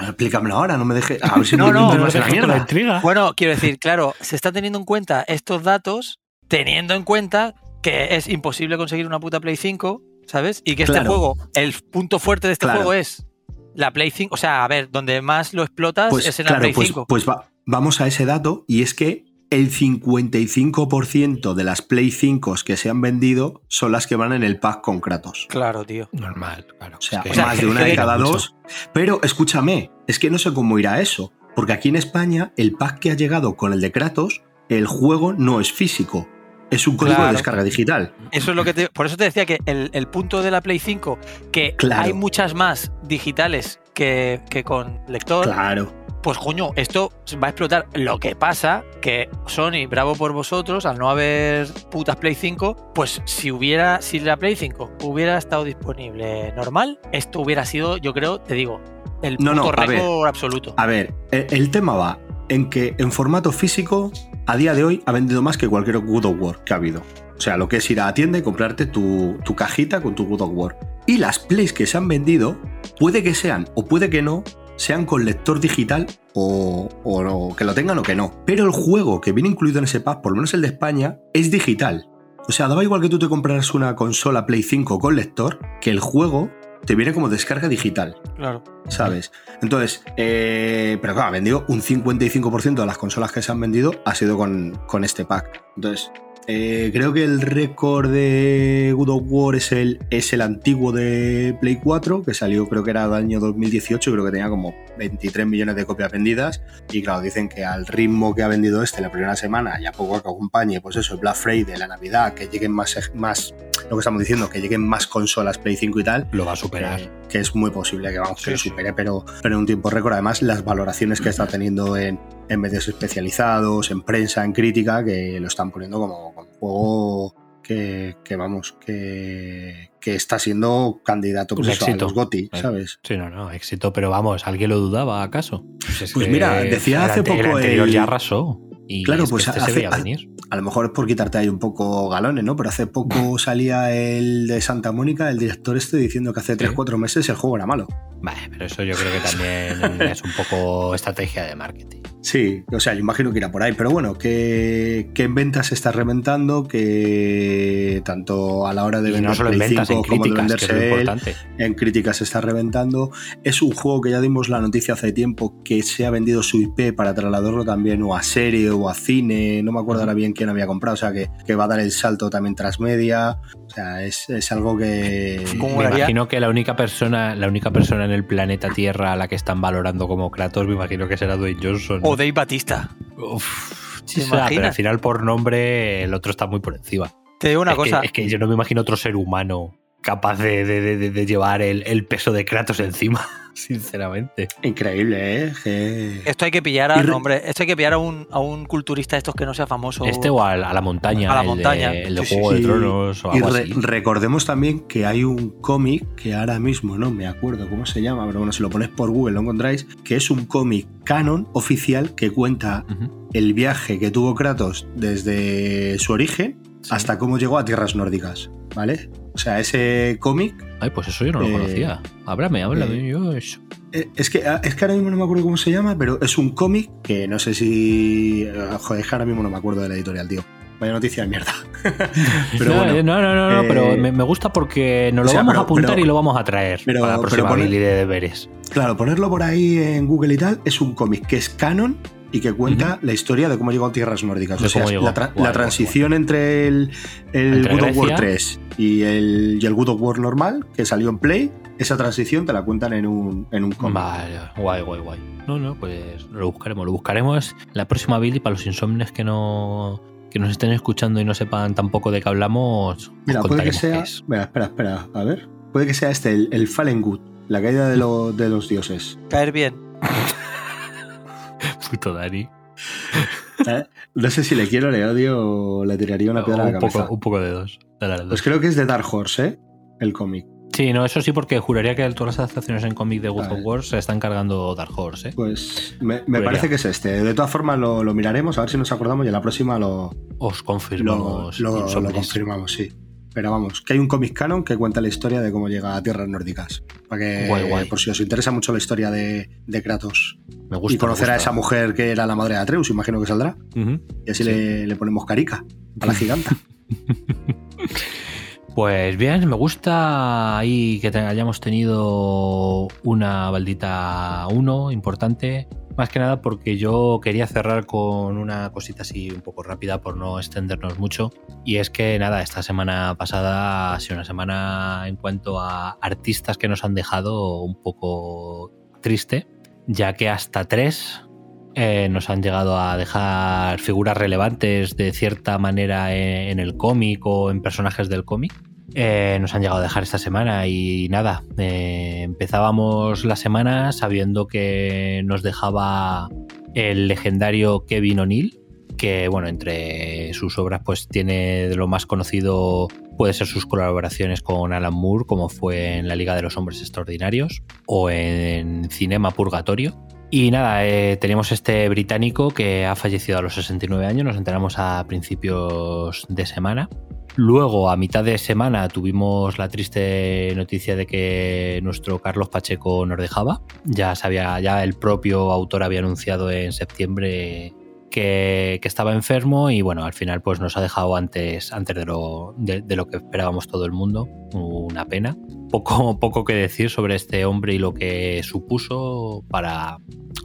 Explícamelo ahora, no me dejes. A ver si No, no, no, me no la mierda. intriga. Bueno, quiero decir, claro, se está teniendo en cuenta estos datos, teniendo en cuenta que es imposible conseguir una puta Play 5, ¿sabes? Y que este Claro. juego, el punto fuerte de este Claro. juego es la Play 5. O sea, a ver, donde más lo explotas Pues, es en la claro, Play pues, 5. pues va- vamos a ese dato y es que el 55% de las Play 5 que se han vendido son las que van en el pack con Kratos. Claro, tío. Normal, claro. O sea, Es que- más de una de cada dos. Pero escúchame, es que no sé cómo irá eso. Porque aquí en España, el pack que ha llegado con el de Kratos, el juego no es físico. Es un código Claro. de descarga digital. Eso es lo que te, por eso te decía que el, el punto de la Play 5, que Claro. hay muchas más digitales que, que con lector, Claro. pues coño, esto va a explotar. Lo que pasa que Sony, bravo por vosotros, al no haber putas Play 5, pues si hubiera, si la Play 5 hubiera estado disponible normal, esto hubiera sido, yo creo, te digo, el No, puto no, a ver. récord absoluto. A ver, e- el tema va en que en formato físico, a día de hoy, ha vendido más que cualquier God of War que ha habido. O sea, lo que es ir a la tienda y comprarte tu, tu cajita con tu God of War. Y las plays que se han vendido, puede que sean o puede que no, sean con lector digital o, que lo tengan o que no. Pero el juego que viene incluido en ese pack, por lo menos el de España, es digital. O sea, daba igual que tú te compraras una consola Play 5 con lector, que el juego te viene como descarga digital. Claro. ¿Sabes? Entonces, eh, pero claro, ha vendido un 55% de las consolas que se han vendido ha sido con, con este pack. Entonces, eh, creo que el récord de God of War es el, es el antiguo de Play 4, que salió creo que era del año 2018, creo que tenía como 23 millones de copias vendidas. Y claro, dicen que al ritmo que ha vendido este la primera semana y a poco que acompañe, pues eso, el Black Friday, la Navidad, que lleguen más, más, lo que estamos diciendo, que lleguen más consolas Play 5 y tal. Lo va a superar. Que, que es muy posible que vamos, que lo supere, pero, pero en un tiempo récord. Además, las valoraciones que está teniendo en, en medios especializados, en prensa, en crítica, que lo están poniendo como, como un juego que, que vamos, que, que, está siendo candidato pues eso, a los GOTY, ¿sabes? Sí, no, no, éxito, pero vamos, ¿alguien lo dudaba acaso? Pues, es pues mira, decía hace el, poco. El anterior ya arrasó. Y claro, es pues este hace, se veía venir. A, a, lo mejor es por quitarte ahí un poco galones, ¿no? Pero hace poco salía el de Santa Mónica, el director este, diciendo que hace 3-4 meses el juego era malo. Vale, pero eso yo creo que también es un poco estrategia de marketing. Sí, o sea, yo imagino que irá por ahí, pero bueno, que, que en ventas se está reventando, que tanto a la hora de y vender no solo en ventas, 5 en como de críticas, venderse que es él, importante. en críticas se está reventando. Es un juego que ya dimos la noticia hace tiempo que se ha vendido su IP para trasladarlo también o a serie o a cine, no me acuerdo ahora bien quién había comprado, o sea, que, que va a dar el salto también transmedia. O sea, es, es algo que. Me imagino que la única persona, la única persona en el planeta Tierra a la que están valorando como Kratos, me imagino que será Dwayne Johnson. O Dave Batista. Uf, sí, pero al final por nombre el otro está muy por encima. Te digo una es cosa. Que, es que yo no me imagino otro ser humano capaz de, de, de, de llevar el, el, peso de Kratos encima, sinceramente. Increíble, ¿eh? Que... Esto hay que pillar a, no, hombre, esto hay que pillar a un, a un culturista estos que no sea famoso. Este o a, a la montaña. A la el montaña. De, el de Sí, Juego sí, de. Tronos o Y algo re- así. recordemos también que hay un cómic que ahora mismo no me acuerdo cómo se llama, pero bueno, si lo pones por Google lo encontráis, que es un cómic canon oficial que cuenta el viaje que tuvo Kratos desde su origen Sí. hasta cómo llegó a tierras nórdicas, ¿vale? O sea, ese cómic Ay, pues eso yo no lo Eh, conocía. Háblame, háblame. eh, yo eso. Eh, Es que, es que ahora mismo no me acuerdo cómo se llama, pero es un cómic que no sé si. eh, Joder, es que ahora mismo no me acuerdo de la editorial, tío. Vaya noticia de mierda. pero no, bueno, eh, no, no, no, no, eh, pero me, me gusta porque nos lo o sea, vamos pero- a apuntar pero- y lo vamos a traer pero- para la próxima de deberes. claro, ponerlo por ahí en Google y tal es un cómic que es canon y que cuenta la historia de cómo llegó a tierras nórdicas. O sea, la, tra- transición entre el, el Entre God of War Grecia. 3 y el, y el God of War normal, que salió en Play, esa transición te la cuentan en un, en un cómic. Vale, guay, guay, guay. No, no, pues lo buscaremos. Lo buscaremos la próxima Billy para los insomnes que no que nos estén escuchando y no sepan tampoco de qué hablamos. os Mira, puede que sea. es. Mira, espera, espera, a ver. Puede que sea este, el, el Fallen Good, la caída de, lo- de los dioses. Caer bien. Puto Dani. ¿Eh? No sé si le quiero, le odio o le tiraría una piedra a la cabeza. poco, un poco de dos. De las dos. Pues creo que es de Dark Horse, ¿eh? El cómic. Sí, no, eso sí, porque juraría que todas las adaptaciones en cómic de God Vale. of War se están cargando Dark Horse, ¿eh? Pues me, parece que es este. De todas formas lo, lo miraremos, a ver si nos acordamos y en la próxima lo, Os lo, confirmamos. lo- confirmamos, sí. Pero vamos, que hay un cómic canon que cuenta la historia de cómo llega a tierras nórdicas. Para que, Guay, guay. por si os interesa mucho la historia de, de Kratos Me gusta. y conocer me a esa mujer que era la madre de Atreus, imagino que saldrá. Y así Sí. le, le ponemos carica a la giganta. Pues bien, me gusta ahí que te- hayamos tenido una baldita 1 importante. Más que nada porque yo quería cerrar con una cosita así un poco rápida por no extendernos mucho. Y es que nada, esta semana pasada ha sido una semana en cuanto a artistas que nos han dejado un poco triste, ya que hasta tres eh, nos han llegado a dejar figuras relevantes de cierta manera en, en el cómic o en personajes del cómic. Eh, nos han llegado a dejar esta semana y nada, eh, empezábamos la semana sabiendo que nos dejaba el legendario Kevin O'Neill, que bueno, entre sus obras pues tiene de lo más conocido puede ser sus colaboraciones con Alan Moore, como fue en La Liga de los Hombres Extraordinarios o en Cinema Purgatorio. Y nada, eh, tenemos este británico que ha fallecido a los 69 años, nos enteramos a principios de semana. Luego, a mitad de semana, tuvimos la triste noticia de que nuestro Carlos Pacheco nos dejaba. Ya sabía, ya el propio autor había anunciado en septiembre que, estaba enfermo y bueno, al final pues nos ha dejado antes, antes de, lo, de lo que esperábamos todo el mundo. Una pena. Poco, poco que decir sobre este hombre y lo que supuso para,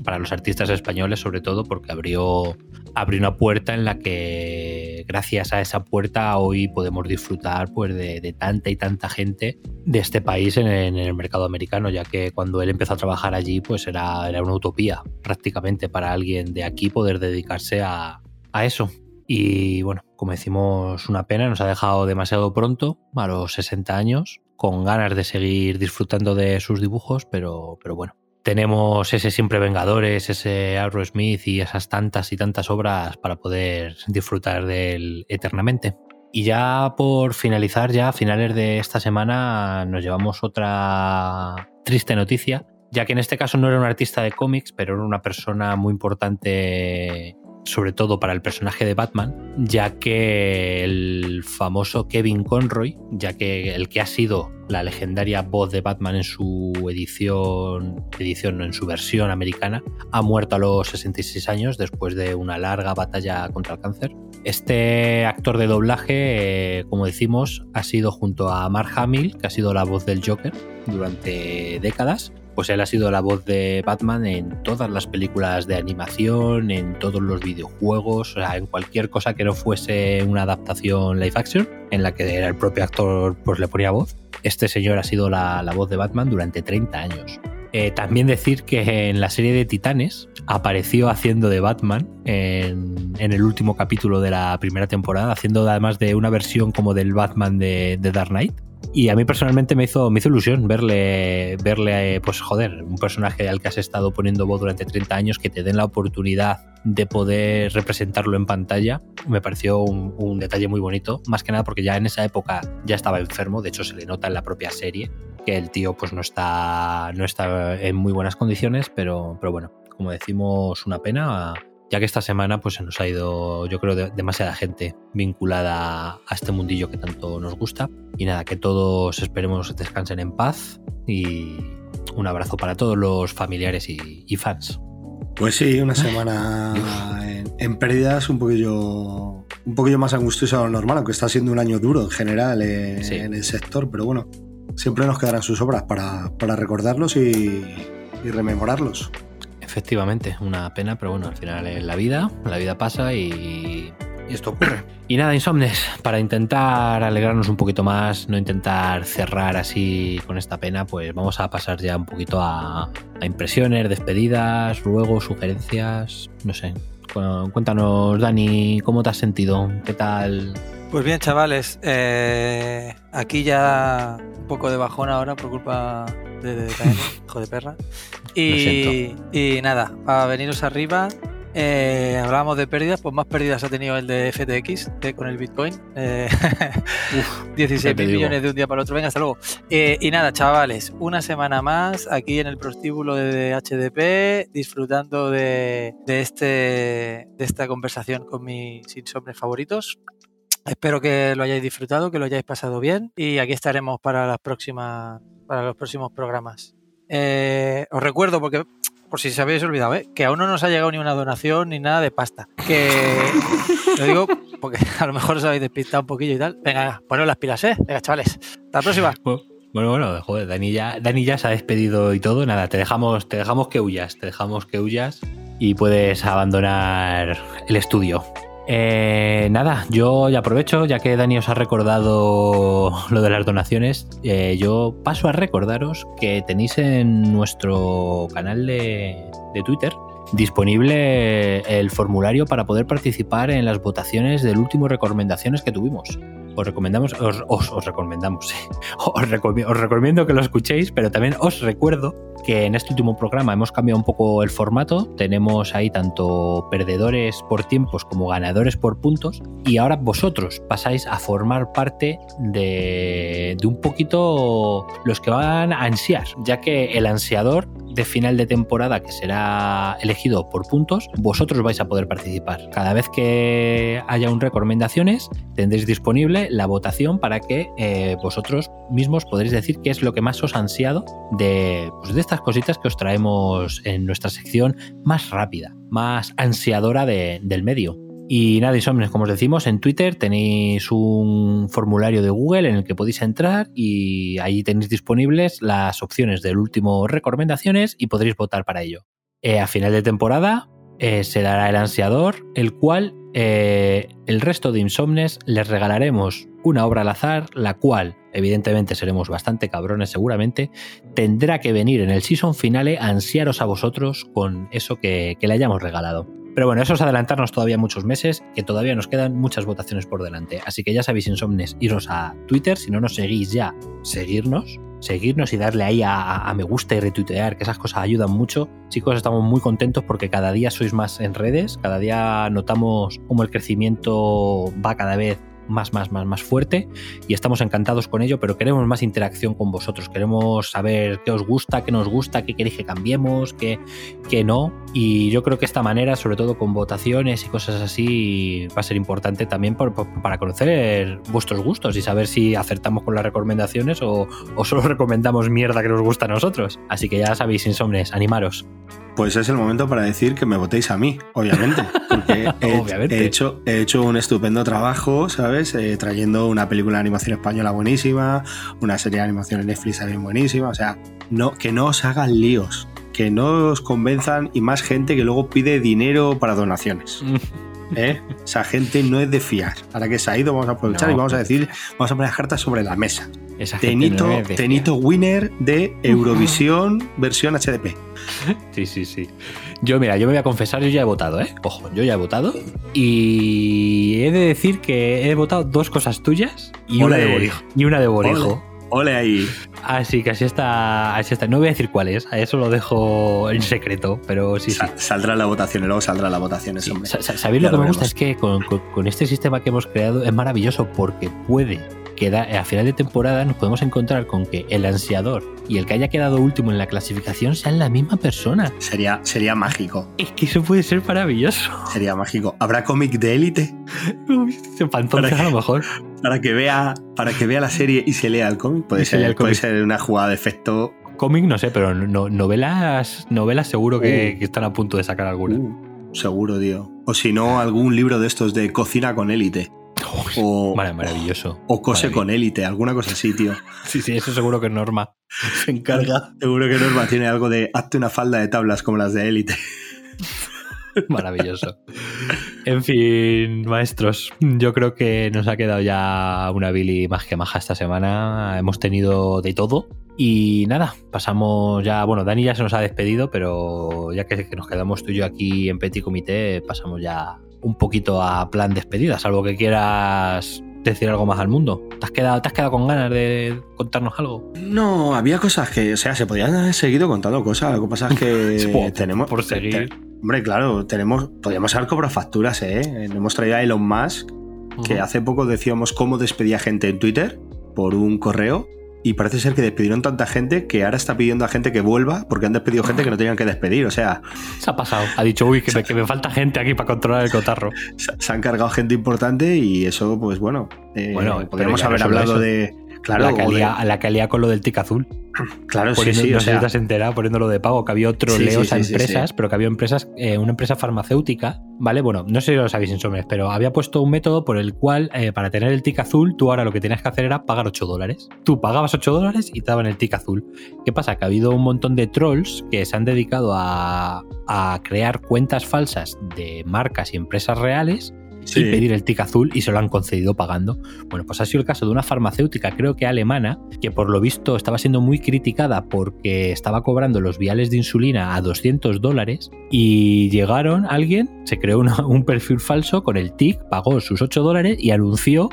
para los artistas españoles, sobre todo porque abrió, abrió una puerta en la que gracias a esa puerta hoy podemos disfrutar pues, de, tanta y tanta gente de este país en, en, el mercado americano, ya que cuando él empezó a trabajar allí pues era, era una utopía prácticamente para alguien de aquí poder dedicarse a, a eso. Y bueno, como decimos, una pena, nos ha dejado demasiado pronto, a los 60 años, con ganas de seguir disfrutando de sus dibujos, pero, pero bueno. Tenemos ese Siempre Vengadores, ese Smith y esas tantas y tantas obras para poder disfrutar de él eternamente. Y ya por finalizar, ya a finales de esta semana nos llevamos otra triste noticia, ya que en este caso no era un artista de cómics, pero era una persona muy importante sobre todo para el personaje de Batman, ya que el famoso Kevin Conroy, ya que el que ha sido la legendaria voz de Batman en su edición, edición en su versión americana, ha muerto a los 66 años después de una larga batalla contra el cáncer. Este actor de doblaje, eh, como decimos, ha sido junto a Mark Hamill, que ha sido la voz del Joker durante décadas, pues él ha sido la voz de Batman en todas las películas de animación, en todos los videojuegos, o sea, en cualquier cosa que no fuese una adaptación live action, en la que el propio actor pues le ponía voz. Este señor ha sido la, la voz de Batman durante 30 años. Eh, también decir que en la serie de Titanes apareció haciendo de Batman en, en, el último capítulo de la primera temporada, haciendo además de una versión como del Batman de Dark Knight. Y a mí personalmente me hizo, me hizo ilusión verle, verle, pues joder, un personaje al que has estado poniendo voz durante 30 años, que te den la oportunidad de poder representarlo en pantalla. Me pareció un, un, detalle muy bonito, más que nada porque ya en esa época ya estaba enfermo, de hecho se le nota en la propia serie que el tío pues no está, no está en muy buenas condiciones, pero, pero bueno, como decimos, una pena ya que esta semana pues se nos ha ido, yo creo, de, demasiada gente vinculada a este mundillo que tanto nos gusta. Y nada, que todos esperemos descansen en paz y un abrazo para todos los familiares y, y fans. Pues sí, una semana en, en, pérdidas un poquillo, un poquillo más angustiosa de lo normal, aunque está siendo un año duro en general en, sí. en el sector, pero bueno, siempre nos quedarán sus obras para, para recordarlos y, y rememorarlos. Efectivamente, una pena, pero bueno, al final es la vida, la vida pasa y, y esto ocurre. Y nada, insomnes, para intentar alegrarnos un poquito más, no intentar cerrar así con esta pena, pues vamos a pasar ya un poquito a, a impresiones, despedidas, ruegos, sugerencias, no sé. Cuéntanos, Dani, ¿cómo te has sentido? ¿Qué tal? Pues bien, chavales, eh, aquí ya un poco de bajón ahora por culpa de, de, hijo de perra. Y, y nada, a veniros arriba. Eh, hablábamos de pérdidas, pues más pérdidas ha tenido el de FTX que con el Bitcoin. Eh, Uf, 16 mil millones de un día para el otro. Venga, hasta luego. Eh, y nada, chavales, una semana más aquí en el prostíbulo de HDP, disfrutando de, de, este, de esta conversación con mis insomnes favoritos. Espero que lo hayáis disfrutado, que lo hayáis pasado bien y aquí estaremos para las próximas, para los próximos programas. Eh, os recuerdo, porque por si se habéis olvidado, ¿eh? que aún no nos ha llegado ni una donación ni nada de pasta. Que lo digo porque a lo mejor os habéis despistado un poquillo y tal. Venga, poneros las pilas, ¿eh? Venga, chavales. Hasta la próxima. Bueno, bueno, joder, Dani ya, Dani ya se ha despedido y todo. Nada, te dejamos, te dejamos que huyas, te dejamos que huyas y puedes abandonar el estudio. Eh, nada, yo ya aprovecho, ya que Dani os ha recordado lo de las donaciones, eh, yo paso a recordaros que tenéis en nuestro canal de, Twitter disponible el formulario para poder participar en las votaciones del último recomendaciones que tuvimos. Os recomendamos, os, os, os recomendamos, os, os recomiendo que lo escuchéis, pero también os recuerdo que en este último programa hemos cambiado un poco el formato. Tenemos ahí tanto perdedores por tiempos como ganadores por puntos. Y ahora vosotros pasáis a formar parte de, un poquito los que van a ansiar, ya que el ansiador de final de temporada que será elegido por puntos, vosotros vais a poder participar. Cada vez que haya un recomendaciones, tendréis disponible la votación para que eh, vosotros mismos podréis decir qué es lo que más os ha ansiado de, pues, de cositas que os traemos en nuestra sección más rápida, más ansiadora de- del medio. Y nada, Insomnes, como os decimos, en Twitter tenéis un formulario de Google en el que podéis entrar y ahí tenéis disponibles las opciones del último recomendaciones y podréis votar para ello. Eh, a final de temporada eh, se dará el ansiador, el cual eh, el resto de Insomnes les regalaremos una obra al azar, la cual, evidentemente seremos bastante cabrones seguramente, tendrá que venir en el season finale a ansiaros a vosotros con eso que, que le hayamos regalado. Pero bueno, eso es adelantarnos todavía muchos meses, que todavía nos quedan muchas votaciones por delante. Así que ya sabéis, Insomnes, iros a Twitter, si no nos seguís ya, seguirnos, seguirnos y darle ahí a, a- me gusta y retuitear, que esas cosas ayudan mucho. Chicos, estamos muy contentos porque cada día sois más en redes, cada día notamos cómo el crecimiento va cada vez más, más, más, más fuerte y estamos encantados con ello, pero queremos más interacción con vosotros, queremos saber qué os gusta, qué nos gusta, qué queréis que cambiemos, qué, qué no. Y yo creo que esta manera, sobre todo con votaciones y cosas así, va a ser importante también por- por- para conocer vuestros gustos y saber si acertamos con las recomendaciones o, o solo recomendamos mierda que nos gusta a nosotros. Así que ya sabéis, insomnes, animaros. Pues es el momento para decir que me votéis a mí, obviamente. Porque he, Obviamente. he hecho, he hecho un estupendo trabajo, ¿sabes? Eh, trayendo una película de animación española buenísima, una serie de animación en Netflix también buenísima. O sea, no, que no os hagan líos, que no os convenzan y más gente que luego pide dinero para donaciones. ¿eh? Esa gente no es de fiar. Ahora que se ha ido, vamos a aprovechar No. y vamos a decir, vamos a poner las cartas sobre la mesa. Esa Tenito, no Tenito winner de Eurovisión versión HDP. Sí, sí, sí. Yo, mira, yo me voy a confesar, yo ya he votado, ¿eh? Ojo, yo ya he votado. Y he de decir que he votado dos cosas tuyas y una de. Borijo. Y una de Borijo. Ole ahí. Así que así está, así está. No voy a decir cuál es, a eso lo dejo en secreto, pero sí, sí. Sa- Saldrá la votación y luego saldrá la votación. Sí, sa- sa- ¿Sabéis lo que me gusta? Es que con, con- con este sistema que hemos creado es maravilloso porque puede quedar, a final de temporada nos podemos encontrar con que el ansiador y el que haya quedado último en la clasificación sean la misma persona. Sería, sería mágico. Es que eso puede ser maravilloso. Sería mágico. ¿Habrá cómic de élite? Para entonces Para a lo mejor. Para que vea, para que vea la serie y se lea el cómic. Puede, ser, el puede ser una jugada de efecto. Cómic no sé, pero no- novelas, novelas seguro que, Uh. que están a punto de sacar alguna. Uh, seguro, tío. O si no, algún libro de estos de cocina con élite. O, Mara- maravilloso. o cose Maravilloso. con élite, alguna cosa así, tío. Sí, sí, eso seguro que es Norma. Se encarga. Seguro que Norma tiene algo de hazte una falda de tablas como las de élite. Maravilloso. En fin, maestros, yo creo que nos ha quedado ya una Billy más que maja esta semana. Hemos tenido de todo. Y nada, pasamos ya. Bueno, Dani ya se nos ha despedido, pero ya que que nos quedamos tú y yo aquí en Petit Comité, pasamos ya un poquito a plan despedida, salvo que quieras decir algo más al mundo. ¿Te has quedado, te has quedado con ganas de contarnos algo? No, había cosas que, o sea, se podían haber seguido contando cosas. Lo que pasa es que Por- tenemos. por seguir. te- hombre, claro, tenemos. Podríamos haber cobrado facturas, ¿eh? Hemos traído a Elon Musk, que hace poco decíamos cómo despedía gente en Twitter por un correo. Y parece ser que despidieron tanta gente que ahora está pidiendo a gente que vuelva porque han despedido gente que no tenían que despedir. O sea, Se ha pasado. Ha dicho, uy, que me, que me falta gente aquí para controlar el cotarro. se se han cargado gente importante y eso, pues bueno. eh, Bueno, podríamos haber hablado eso. de. Claro, la, de- la alía con lo del tic azul. claro, sí, Poniendo- sí. no o sea, si te has enterado poniéndolo de pago, que había otro Sí, leos sí, a sí, sí, empresas, sí. pero que había empresas, eh, una empresa farmacéutica, ¿vale? Bueno, no sé si lo sabéis insomnes, pero había puesto un método por el cual, eh, para tener el tic azul, tú ahora lo que tenías que hacer era pagar 8 dólares. Tú pagabas 8 dólares y te daban el tic azul. ¿Qué pasa? Que ha habido un montón de trolls que se han dedicado a, a crear cuentas falsas de marcas y empresas reales sí. y pedir el tic azul y se lo han concedido pagando. Bueno, pues ha sido el caso de una farmacéutica, creo que alemana, que por lo visto estaba siendo muy criticada porque estaba cobrando los viales de insulina a 200 dólares y llegaron, alguien se creó una- un perfil falso con el tic, pagó sus 8 dólares y anunció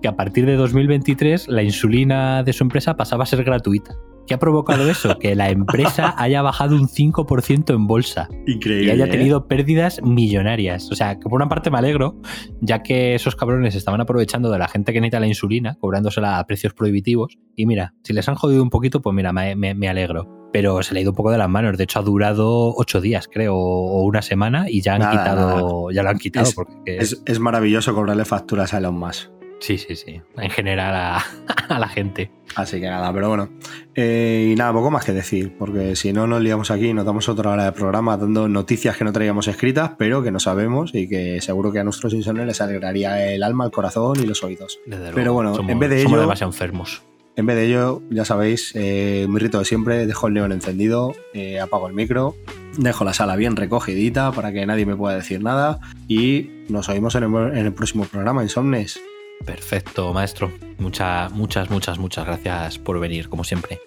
que a partir de 2023 la insulina de su empresa pasaba a ser gratuita. ¿Qué ha provocado eso? Que la empresa haya bajado un 5% en bolsa Increíble. y haya ¿eh? tenido pérdidas millonarias. O sea, que por una parte me alegro, ya que esos cabrones estaban aprovechando de la gente que necesita la insulina, cobrándosela a precios prohibitivos. Y mira, si les han jodido un poquito, pues mira, me, me- me alegro. pero se le ha ido un poco de las manos. De hecho, ha durado ocho días, creo, o una semana y ya han Nada, quitado, ya lo han quitado. Es- porque Es, es maravilloso cobrarle facturas a Elon Musk. Sí, sí, sí. En general a, a la gente. Así que nada, pero bueno. Eh, y nada, poco más que decir, porque si no nos liamos aquí y nos damos otra hora de programa dando noticias que no traíamos escritas, pero que no sabemos y que seguro que a nuestros insomnes les alegraría el alma, el corazón y los oídos. Desde luego. Pero bueno, Somos- en vez de somos ello- demasiado enfermos. En vez de ello, ya sabéis, eh, mi rito de siempre, dejo el neón encendido, eh, apago el micro, dejo la sala bien recogidita para que nadie me pueda decir nada y nos oímos en el, en el próximo programa, Insomnes. Perfecto, maestro. Muchas, muchas, muchas, muchas gracias por venir, como siempre.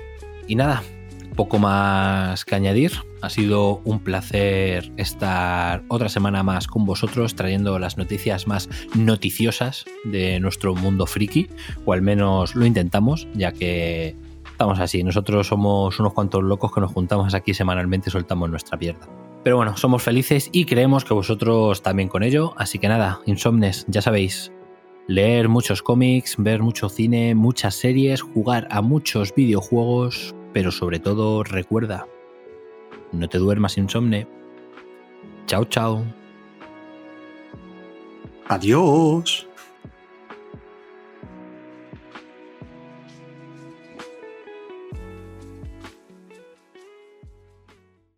Y nada, poco más que añadir. Ha sido un placer estar otra semana más con vosotros trayendo las noticias más noticiosas de nuestro mundo friki, o al menos lo intentamos, ya que estamos así. Nosotros somos unos cuantos locos que nos juntamos aquí semanalmente y soltamos nuestra mierda. Pero bueno, somos felices y creemos que vosotros también con ello. Así que nada, insomnes, ya sabéis, leer muchos cómics, ver mucho cine, muchas series, jugar a muchos videojuegos, pero sobre todo recuerda, no te duermas insomne. Chao, chao. Adiós.